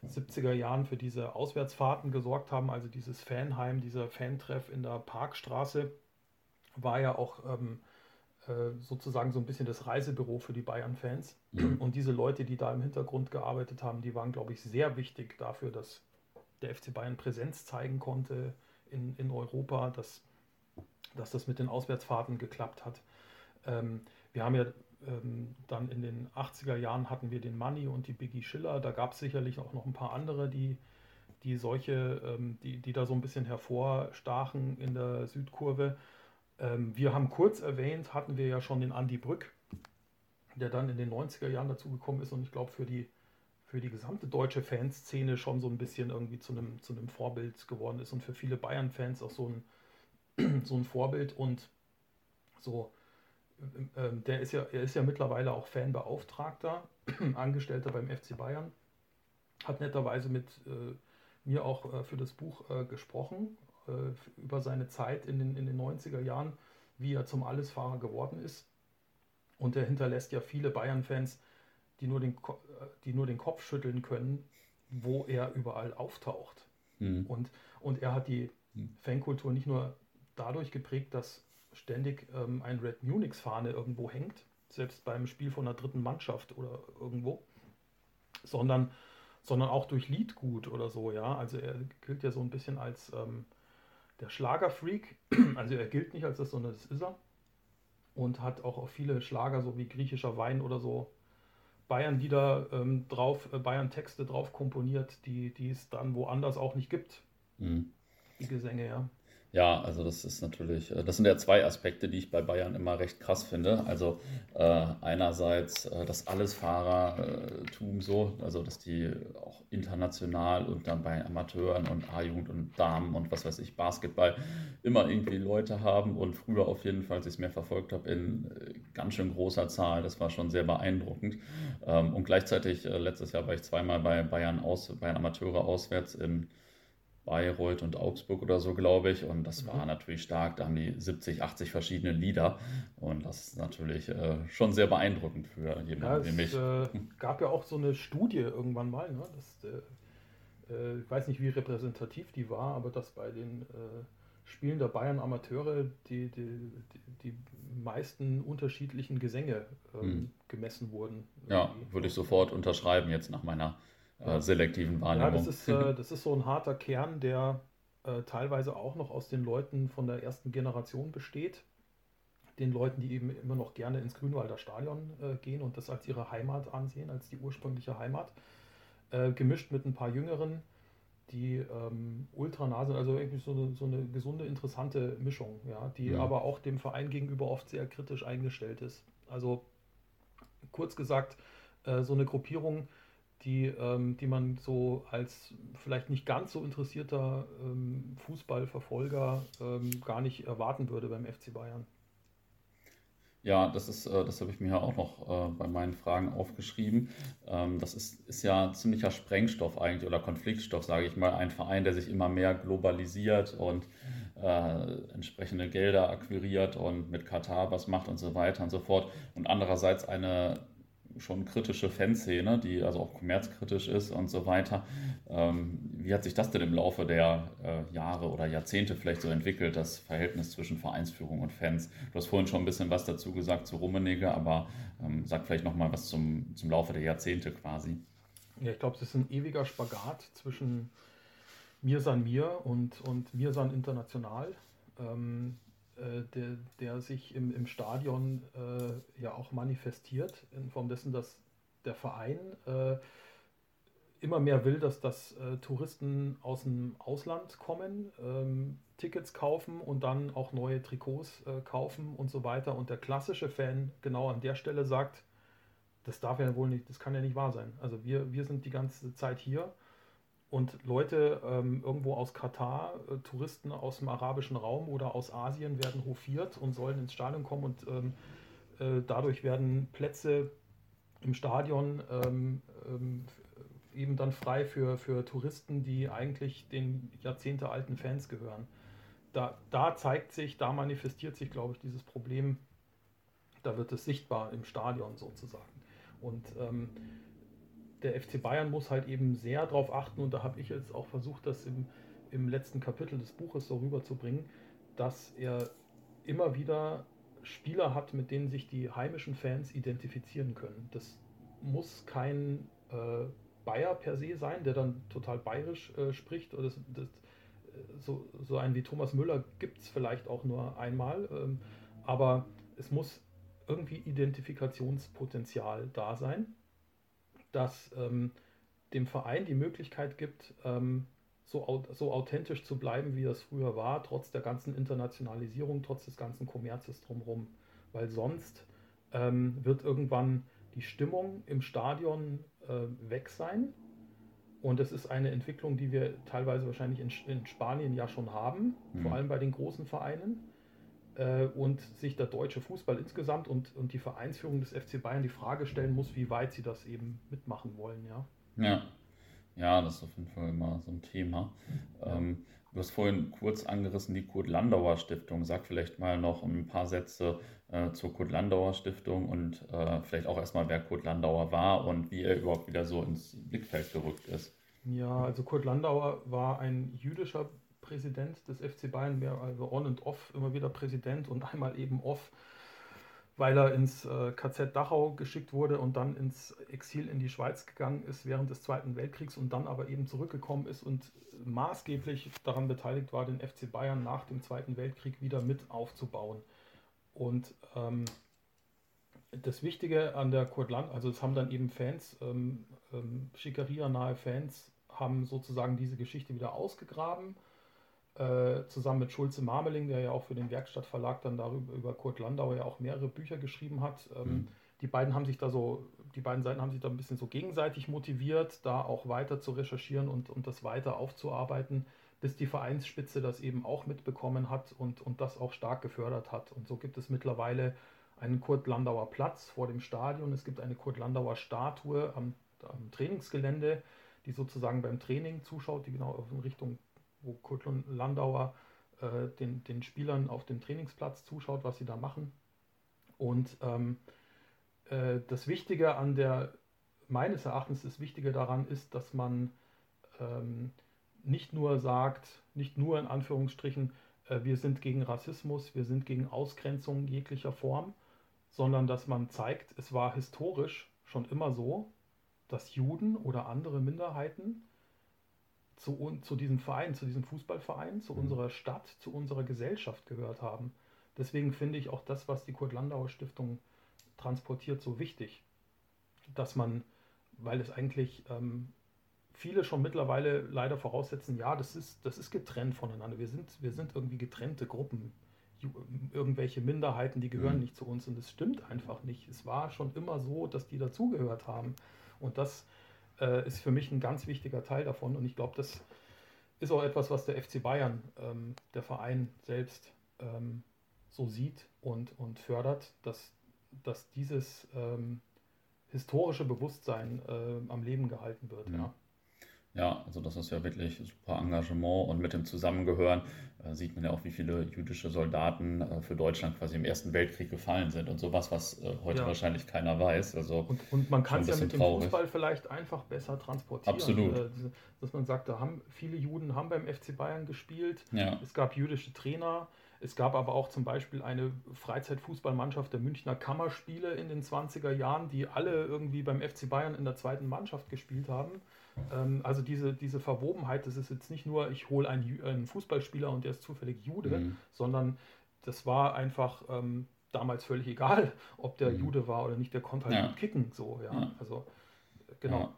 70er Jahren für diese Auswärtsfahrten gesorgt haben. Also dieses Fanheim, dieser Fantreff in der Parkstraße war ja auch ähm, äh, sozusagen so ein bisschen das Reisebüro für die Bayern-Fans. Mhm. Und diese Leute, die da im Hintergrund gearbeitet haben, die waren, glaube ich, sehr wichtig dafür, dass der FC Bayern Präsenz zeigen konnte in, in Europa, dass, dass das mit den Auswärtsfahrten geklappt hat. Ähm, wir haben ja ähm, dann in den 80er Jahren hatten wir den Money und die Biggie Schiller. Da gab es sicherlich auch noch ein paar andere, die, die solche, ähm, die, die da so ein bisschen hervorstachen in der Südkurve. Ähm, wir haben kurz erwähnt, hatten wir ja schon den Andy Brück, der dann in den 90er Jahren dazugekommen ist und ich glaube für die, für die gesamte deutsche Fanszene schon so ein bisschen irgendwie zu einem, zu einem Vorbild geworden ist und für viele Bayern-Fans auch so ein, so ein Vorbild und so, ähm, der ist ja, er ist ja mittlerweile auch Fanbeauftragter, Angestellter beim FC Bayern, hat netterweise mit äh, mir auch äh, für das Buch äh, gesprochen, äh, über seine Zeit in den, in den 90er Jahren, wie er zum Allesfahrer geworden ist. Und er hinterlässt ja viele Bayern-Fans, die, nur den, äh, die nur den Kopf schütteln können, wo er überall auftaucht. Mhm. Und, und er hat die mhm. Fankultur nicht nur dadurch geprägt, dass ständig ähm, ein Red Munich-Fahne irgendwo hängt, selbst beim Spiel von der dritten Mannschaft oder irgendwo, sondern sondern auch durch Liedgut oder so, ja. Also er gilt ja so ein bisschen als ähm, der Schlagerfreak. Also er gilt nicht als das, sondern das ist er. Und hat auch auf viele Schlager, so wie griechischer Wein oder so, Bayern-Lieder ähm, drauf, äh, Bayern-Texte drauf komponiert, die, die es dann woanders auch nicht gibt. Mhm. Die Gesänge, ja. Ja, also das ist natürlich, äh, das sind ja zwei Aspekte, die ich bei Bayern immer recht krass finde. Also äh, einerseits äh, das Allesfahrertum so, also dass die auch international und dann bei Amateuren und A-Jugend und Damen und was weiß ich, Basketball immer irgendwie Leute haben und früher auf jeden Fall, als ich es mehr verfolgt habe, in äh, ganz schön großer Zahl. Das war schon sehr beeindruckend. Ähm, und gleichzeitig, äh, letztes Jahr war ich zweimal bei Bayern, aus, Bayern Amateure auswärts in Bayreuth und Augsburg oder so, glaube ich. Und das war mhm. natürlich stark. Da haben die 70, 80 verschiedene Lieder. Und das ist natürlich äh, schon sehr beeindruckend für jemanden ja, wie mich. Es äh, gab ja auch so eine Studie irgendwann mal. Ne? Das, äh, äh ich weiß nicht, wie repräsentativ die war, aber dass bei den äh, Spielen der Bayern Amateure die, die, die, die meisten unterschiedlichen Gesänge ähm, hm. gemessen wurden. Ja, würde ich sofort unterschreiben jetzt nach meiner äh, selektiven Wahrnehmung. Ja, das ist, äh, das ist so ein harter Kern, der äh, teilweise auch noch aus den Leuten von der ersten Generation besteht. Den Leuten, die eben immer noch gerne ins Grünwalder Stadion äh, gehen und das als ihre Heimat ansehen, als die ursprüngliche Heimat. Äh, gemischt mit ein paar Jüngeren, die ähm, ultra sind, also irgendwie so eine, so eine gesunde, interessante Mischung, ja, die ja. aber auch dem Verein gegenüber oft sehr kritisch eingestellt ist. Also kurz gesagt, äh, so eine Gruppierung, die, ähm, die man so als vielleicht nicht ganz so interessierter ähm, Fußballverfolger ähm, gar nicht erwarten würde beim FC Bayern. Ja, das ist, äh, das habe ich mir ja auch noch äh, bei meinen Fragen aufgeschrieben. Ähm, das ist, ist ja ziemlicher Sprengstoff eigentlich oder Konfliktstoff, sage ich mal. Ein Verein, der sich immer mehr globalisiert und äh, entsprechende Gelder akquiriert und mit Katar was macht und so weiter und so fort. Und andererseits eine schon kritische Fanszene, die also auch kommerzkritisch ist und so weiter. Ähm, wie hat sich das denn im Laufe der äh, Jahre oder Jahrzehnte vielleicht so entwickelt, das Verhältnis zwischen Vereinsführung und Fans? Du hast vorhin schon ein bisschen was dazu gesagt zu Rummenigge, aber ähm, sag vielleicht nochmal was zum, zum Laufe der Jahrzehnte quasi. Ja, ich glaube, es ist ein ewiger Spagat zwischen Mir san mir und, und Mir san international. Ähm, äh, der, der sich im, im Stadion äh, ja auch manifestiert, in Form dessen, dass der Verein äh, immer mehr will, dass das äh, Touristen aus dem Ausland kommen, ähm, Tickets kaufen und dann auch neue Trikots äh, kaufen und so weiter. Und der klassische Fan genau an der Stelle sagt, das darf ja wohl nicht, das kann ja nicht wahr sein. Also wir, wir sind die ganze Zeit hier und Leute ähm, irgendwo aus Katar, äh, Touristen aus dem arabischen Raum oder aus Asien werden hofiert und sollen ins Stadion kommen und ähm, äh, dadurch werden Plätze im Stadion ähm, ähm eben dann frei für, für Touristen, die eigentlich den jahrzehntealten Fans gehören. Da, da zeigt sich, da manifestiert sich, glaube ich, dieses Problem, da wird es sichtbar im Stadion sozusagen. Und ähm, der FC Bayern muss halt eben sehr darauf achten, und da habe ich jetzt auch versucht, das im, im letzten Kapitel des Buches so rüberzubringen, dass er immer wieder Spieler hat, mit denen sich die heimischen Fans identifizieren können. Das muss kein äh, Bayer per se sein, der dann total bayerisch äh, spricht. Oder das, das, so, so einen wie Thomas Müller gibt es vielleicht auch nur einmal. Ähm, aber es muss irgendwie Identifikationspotenzial da sein das ähm, dem Verein die Möglichkeit gibt, ähm, so, so authentisch zu bleiben, wie das früher war, trotz der ganzen Internationalisierung, trotz des ganzen Kommerzes drumherum. Weil sonst ähm, wird irgendwann die Stimmung im Stadion äh, weg sein. Und das ist eine Entwicklung, die wir teilweise wahrscheinlich in, in Spanien ja schon haben, mhm. vor allem bei den großen Vereinen. Äh, und sich der deutsche Fußball insgesamt und, und die Vereinsführung des FC Bayern die Frage stellen muss, wie weit sie das eben mitmachen wollen. Ja, ja. ja das ist auf jeden Fall immer so ein Thema. Ja. Ähm, du hast vorhin kurz angerissen die Kurt-Landauer Stiftung. Sag vielleicht mal noch ein paar Sätze äh, zur Kurt-Landauer Stiftung und äh, vielleicht auch erstmal, wer Kurt Landauer war und wie er überhaupt wieder so ins Blickfeld gerückt ist. Ja, also Kurt Landauer war ein jüdischer Präsident des FC Bayern, mehr also on und off immer wieder Präsident und einmal eben off, weil er ins äh, KZ Dachau geschickt wurde und dann ins Exil in die Schweiz gegangen ist während des Zweiten Weltkriegs und dann aber eben zurückgekommen ist und maßgeblich daran beteiligt war, den FC Bayern nach dem Zweiten Weltkrieg wieder mit aufzubauen. Und ähm, das Wichtige an der Kurt Land, also es haben dann eben Fans, ähm, ähm, Schickeria-nahe Fans, haben sozusagen diese Geschichte wieder ausgegraben äh, zusammen mit Schulze Marmeling, der ja auch für den Werkstattverlag dann darüber über Kurt Landauer ja auch mehrere Bücher geschrieben hat. Ähm, mhm. Die beiden haben sich da so, die beiden Seiten haben sich da ein bisschen so gegenseitig motiviert, da auch weiter zu recherchieren und, und das weiter aufzuarbeiten, bis die Vereinsspitze das eben auch mitbekommen hat und, und das auch stark gefördert hat. Und so gibt es mittlerweile einen Kurt Landauer Platz vor dem Stadion. Es gibt eine Kurt Landauer Statue am, am Trainingsgelände, die sozusagen beim Training zuschaut, die genau in Richtung wo Kurt Landauer äh, den, den Spielern auf dem Trainingsplatz zuschaut, was sie da machen. Und ähm, äh, das Wichtige an der, meines Erachtens, das Wichtige daran ist, dass man ähm, nicht nur sagt, nicht nur in Anführungsstrichen, äh, wir sind gegen Rassismus, wir sind gegen Ausgrenzung jeglicher Form, sondern dass man zeigt, es war historisch schon immer so, dass Juden oder andere Minderheiten zu, zu diesem Verein, zu diesem Fußballverein, zu mhm. unserer Stadt, zu unserer Gesellschaft gehört haben. Deswegen finde ich auch das, was die Kurt-Landauer Stiftung transportiert, so wichtig. Dass man, weil es eigentlich ähm, viele schon mittlerweile leider voraussetzen, ja, das ist, das ist getrennt voneinander. Wir sind, wir sind irgendwie getrennte Gruppen. Irgendwelche Minderheiten, die gehören mhm. nicht zu uns. Und das stimmt einfach nicht. Es war schon immer so, dass die dazugehört haben. Und das äh, ist für mich ein ganz wichtiger Teil davon. Und ich glaube, das ist auch etwas, was der FC Bayern, ähm, der Verein selbst, ähm, so sieht und, und fördert, dass, dass dieses ähm, historische Bewusstsein äh, am Leben gehalten wird. Ja. Ja. Also das ist ja wirklich super Engagement und mit dem Zusammengehören äh, sieht man ja auch, wie viele jüdische Soldaten äh, für Deutschland quasi im Ersten Weltkrieg gefallen sind und sowas, was äh, heute ja. wahrscheinlich keiner weiß. Also und, und man kann es ja mit dem traurig. Fußball vielleicht einfach besser transportieren. Absolut. Äh, dass man sagt, da haben viele Juden haben beim FC Bayern gespielt. Ja. Es gab jüdische Trainer. Es gab aber auch zum Beispiel eine Freizeitfußballmannschaft der Münchner Kammerspiele in den 20er Jahren, die alle irgendwie beim FC Bayern in der zweiten Mannschaft gespielt haben. Ähm, also diese, diese Verwobenheit, das ist jetzt nicht nur, ich hole einen, einen, Fußballspieler und der ist zufällig Jude, mhm. sondern das war einfach ähm, damals völlig egal, ob der mhm. Jude war oder nicht, der konnte halt ja. kicken. So, ja. ja. Also genau. Ja.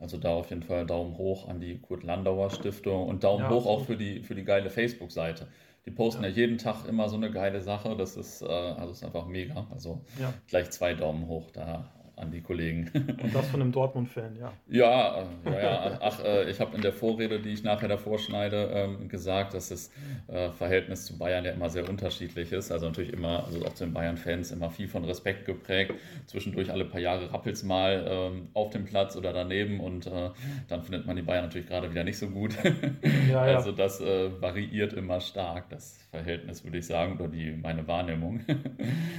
Also da auf jeden Fall Daumen hoch an die Kurt Landauer Stiftung und Daumen hoch auch für die, für die geile Facebook-Seite. Die posten ja. ja. jeden Tag immer so eine geile Sache. Das ist, äh, also ist einfach mega. Also gleich zwei Daumen hoch da an die Kollegen. Und das von einem Dortmund-Fan, ja. Ja, äh, ja, ja. Ach, äh, ich habe in der Vorrede, die ich nachher davor schneide, ähm, gesagt, dass das äh, Verhältnis zu Bayern ja immer sehr unterschiedlich ist. Also natürlich immer, also auch zu den Bayern-Fans, immer viel von Respekt geprägt. Zwischendurch alle paar Jahre rappelt es mal ähm, auf dem Platz oder daneben und dann findet man die Bayern natürlich gerade wieder nicht so gut. Ja, ja. Also das variiert immer stark, das Verhältnis, würde ich sagen, oder die, meine Wahrnehmung.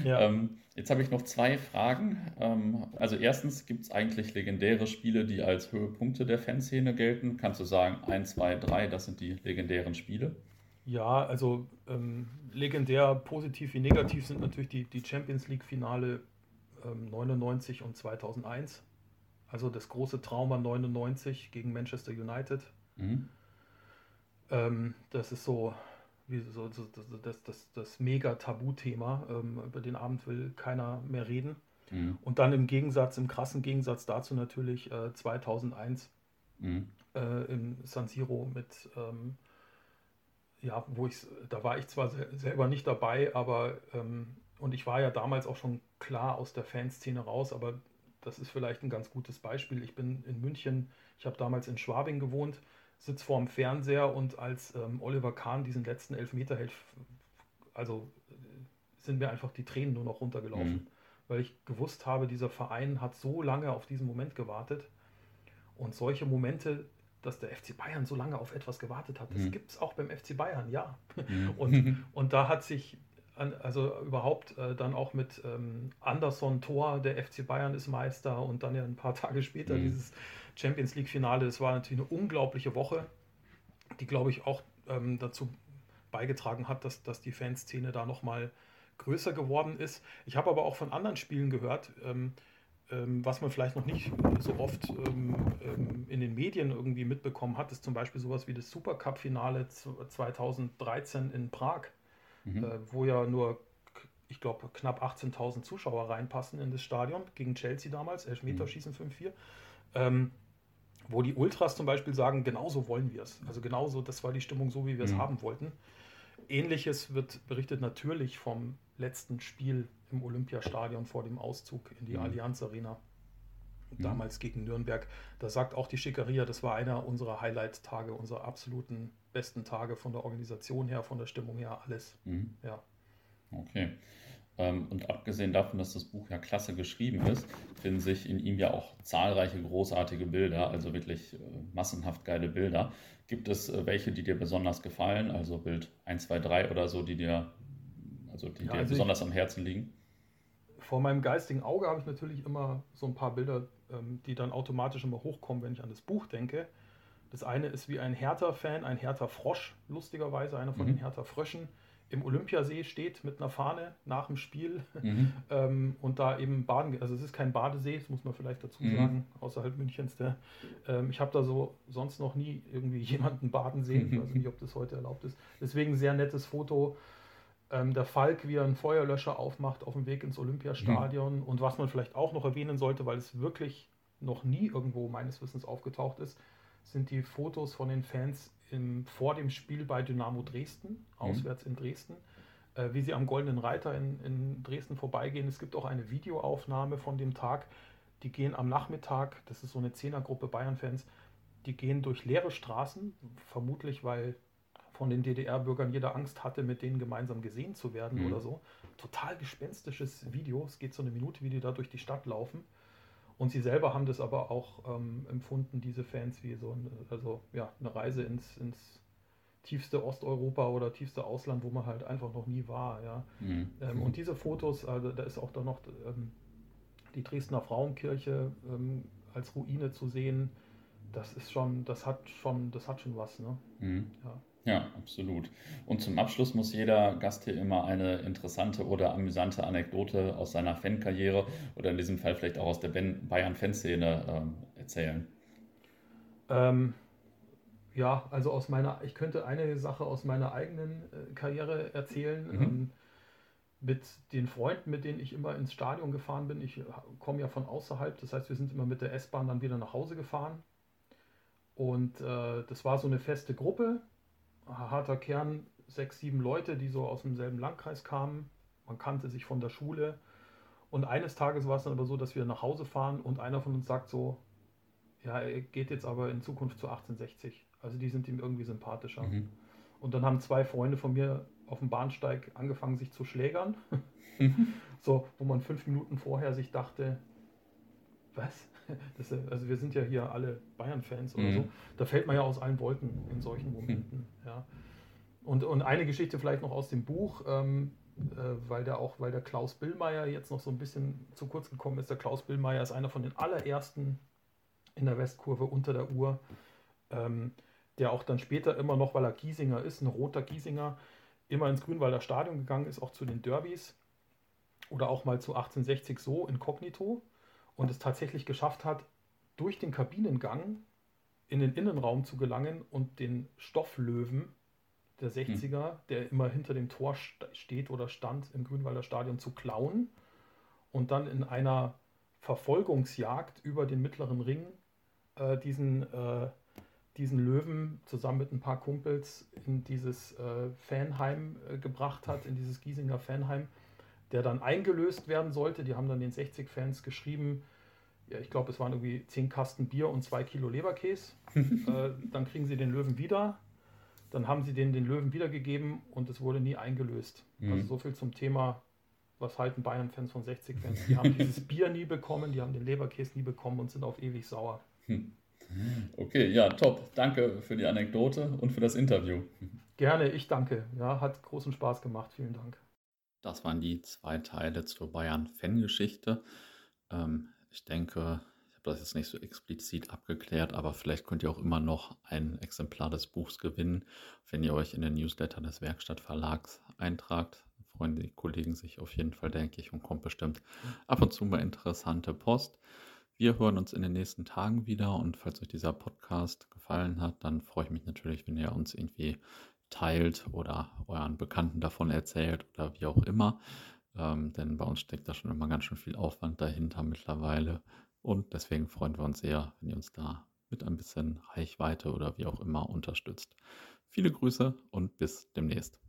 Ja. ähm, Jetzt habe ich noch zwei Fragen. Ähm, also erstens, gibt es eigentlich legendäre Spiele, die als Höhepunkte der Fanszene gelten? Kannst du sagen, 1, 2, 3, das sind die legendären Spiele? Ja, also ähm, legendär, positiv wie negativ sind natürlich die, die Champions League-Finale ähm, 99 und 2001. Also das große Trauma 99 gegen Manchester United. Mhm. Ähm, das ist so wie so, so das, das, das mega Tabuthema. Ähm, über den Abend will keiner mehr reden. Mhm. Und dann im Gegensatz, im krassen Gegensatz dazu natürlich äh, 2001 mhm. äh, im San Siro mit, ähm, ja, wo ich, da war ich zwar sel selber nicht dabei, aber ähm, und ich war ja damals auch schon klar aus der Fanszene raus, aber das ist vielleicht ein ganz gutes Beispiel. Ich bin in München, ich habe damals in Schwabing gewohnt, sitze vor dem Fernseher und als ähm, Oliver Kahn diesen letzten Elfmeter hält, also sind mir einfach die Tränen nur noch runtergelaufen, mhm. weil ich gewusst habe, dieser Verein hat so lange auf diesen Moment gewartet und solche Momente, dass der FC Bayern so lange auf etwas gewartet hat, das mhm. gibt es auch beim FC Bayern, ja. Mhm. Und, und da hat sich also überhaupt äh, dann auch mit ähm, Anderson Tor, der FC Bayern ist Meister und dann ja ein paar Tage später mhm. dieses Champions League Finale. Das war natürlich eine unglaubliche Woche, die glaube ich auch ähm, dazu beigetragen hat, dass, dass die Fanszene da nochmal größer geworden ist. Ich habe aber auch von anderen Spielen gehört, ähm, ähm was man vielleicht noch nicht so oft ähm, ähm, in den Medien irgendwie mitbekommen hat, ist zum Beispiel sowas wie das Supercup-Finale 2013 in Prag mhm. äh, wo ja nur, ich glaube, knapp 18.000 Zuschauer reinpassen in das Stadion, gegen Chelsea damals, Elfmeterschießen mhm. 5-4. Ähm, wo die Ultras zum Beispiel sagen, genauso wollen wir es. Also genauso, das war die Stimmung so, wie wir es mhm. haben wollten. Ähnliches wird berichtet natürlich vom letzten Spiel im Olympiastadion vor dem Auszug in die mhm. Allianz Arena. Mhm. Damals gegen Nürnberg. Da sagt auch die Schickeria, das war einer unserer Highlight-Tage, unserer absoluten besten Tage von der Organisation her, von der Stimmung her, alles. Mhm. Ja. Okay. Ähm, und abgesehen davon, dass das Buch ja klasse geschrieben ist, finden sich in ihm ja auch zahlreiche großartige Bilder, also wirklich äh, massenhaft geile Bilder. Gibt es äh, welche, die dir besonders gefallen? Also Bild 1, 2, 3 oder so, die dir, also die ja, dir also besonders ich, am Herzen liegen? Vor meinem geistigen Auge habe ich natürlich immer so ein paar Bilder, ähm, die dann automatisch immer hochkommen, wenn ich an das Buch denke. Das eine ist wie ein Hertha-Fan, ein Hertha-Frosch, lustigerweise, einer von mhm. den Hertha-Fröschen, im Olympiasee steht mit einer Fahne nach dem Spiel mhm. ähm, und da eben baden. Also es ist kein Badesee, das muss man vielleicht dazu mhm. sagen, außerhalb Münchens. Der, ähm, ich habe da so sonst noch nie irgendwie jemanden baden sehen. Ich weiß nicht, ob das heute erlaubt ist. Deswegen sehr nettes Foto. Ähm, der Falk, wie er einen Feuerlöscher aufmacht auf dem Weg ins Olympiastadion. Mhm. Und was man vielleicht auch noch erwähnen sollte, weil es wirklich noch nie irgendwo meines Wissens aufgetaucht ist, sind die Fotos von den Fans im, vor dem Spiel bei Dynamo Dresden, mhm. auswärts mhm. in Dresden, äh, wie sie am Goldenen Reiter in, in Dresden vorbeigehen. Es gibt auch eine Videoaufnahme von dem Tag. Die gehen am Nachmittag, das ist so eine Zehnergruppe Bayern-Fans, die gehen durch leere Straßen, vermutlich weil von den DDR-Bürgern jeder Angst hatte, mit denen gemeinsam gesehen zu werden mhm. oder so. Total gespenstisches Video. Es geht so eine Minute, wie die da durch die Stadt laufen. Und sie selber haben das aber auch ähm, empfunden, diese Fans, wie so eine, also, ja, eine Reise ins, ins tiefste Osteuropa oder tiefste Ausland, wo man halt einfach noch nie war. Ja. Mhm. Ähm, und diese Fotos, also da ist auch dann noch ähm, die Dresdner Frauenkirche ähm, als Ruine zu sehen. Das ist schon, das hat schon, das hat schon was. Ne? Mhm. Ja. Ja, absolut. Und zum Abschluss muss jeder Gast hier immer eine interessante oder amüsante Anekdote aus seiner Fankarriere oder in diesem Fall vielleicht auch aus der Bayern-Fanszene ähm, erzählen. Ähm, ja, also aus meiner, ich könnte eine Sache aus meiner eigenen äh, Karriere erzählen. Mhm. Ähm, mit den Freunden, mit denen ich immer ins Stadion gefahren bin. Ich äh, komme ja von außerhalb, das heißt, wir sind immer mit der S-Bahn dann wieder nach Hause gefahren. Und äh, das war so eine feste Gruppe harter Kern, sechs, sieben Leute, die so aus demselben Landkreis kamen. Man kannte sich von der Schule. Und eines Tages war es dann aber so, dass wir nach Hause fahren und einer von uns sagt so, ja, er geht jetzt aber in Zukunft zu 1860. Also die sind ihm irgendwie sympathischer. Mhm. Und dann haben zwei Freunde von mir auf dem Bahnsteig angefangen, sich zu schlägern. so, wo man fünf Minuten vorher sich dachte, was? Das, also wir sind ja hier alle Bayern-Fans oder mhm. so. Da fällt man ja aus allen Wolken in solchen Momenten. Mhm. Ja. Und, und eine Geschichte vielleicht noch aus dem Buch, ähm, äh, weil der auch, weil der Klaus Billmeier jetzt noch so ein bisschen zu kurz gekommen ist. Der Klaus Billmeier ist einer von den allerersten in der Westkurve unter der Uhr, ähm, der auch dann später immer noch, weil er Giesinger ist, ein roter Giesinger, immer ins Grünwalder Stadion gegangen ist, auch zu den Derbys oder auch mal zu 1860 so inkognito und es tatsächlich geschafft hat, durch den Kabinengang in den Innenraum zu gelangen und den Stofflöwen der 60er, hm. der immer hinter dem Tor steht oder stand im Grünwalder Stadion, zu klauen und dann in einer Verfolgungsjagd über den mittleren Ring äh, diesen, äh, diesen Löwen zusammen mit ein paar Kumpels in dieses äh, Fanheim äh, gebracht hat, in dieses Giesinger Fanheim, der dann eingelöst werden sollte. Die haben dann den 60-Fans geschrieben, ja, ich glaube, es waren irgendwie 10 Kasten Bier und 2 Kilo Leberkäse. äh, dann kriegen sie den Löwen wieder. Dann haben sie den, den Löwen wiedergegeben und es wurde nie eingelöst. Mhm. Also so viel zum Thema, was halten Bayern-Fans von 60-Fans. Die haben dieses Bier nie bekommen, die haben den Leberkäse nie bekommen und sind auf ewig sauer. Hm. Okay, ja, top. Danke für die Anekdote und für das Interview. Gerne, ich danke. Ja, hat großen Spaß gemacht. Vielen Dank. Das waren die zwei Teile zur Bayern-Fangeschichte. Ähm, ich denke, ich habe das jetzt nicht so explizit abgeklärt, aber vielleicht könnt ihr auch immer noch ein Exemplar des Buchs gewinnen, wenn ihr euch in den Newsletter des Werkstattverlags eintragt. freuen die Kollegen sich auf jeden Fall, denke ich, und kommt bestimmt ab und zu mal interessante Post. Wir hören uns in den nächsten Tagen wieder und falls euch dieser Podcast gefallen hat, dann freue ich mich natürlich, wenn ihr uns irgendwie teilt oder euren Bekannten davon erzählt oder wie auch immer. Ähm, denn bei uns steckt da schon immer ganz schön viel Aufwand dahinter mittlerweile. Und deswegen freuen wir uns sehr, wenn ihr uns da mit ein bisschen Reichweite oder wie auch immer unterstützt. Viele Grüße und bis demnächst.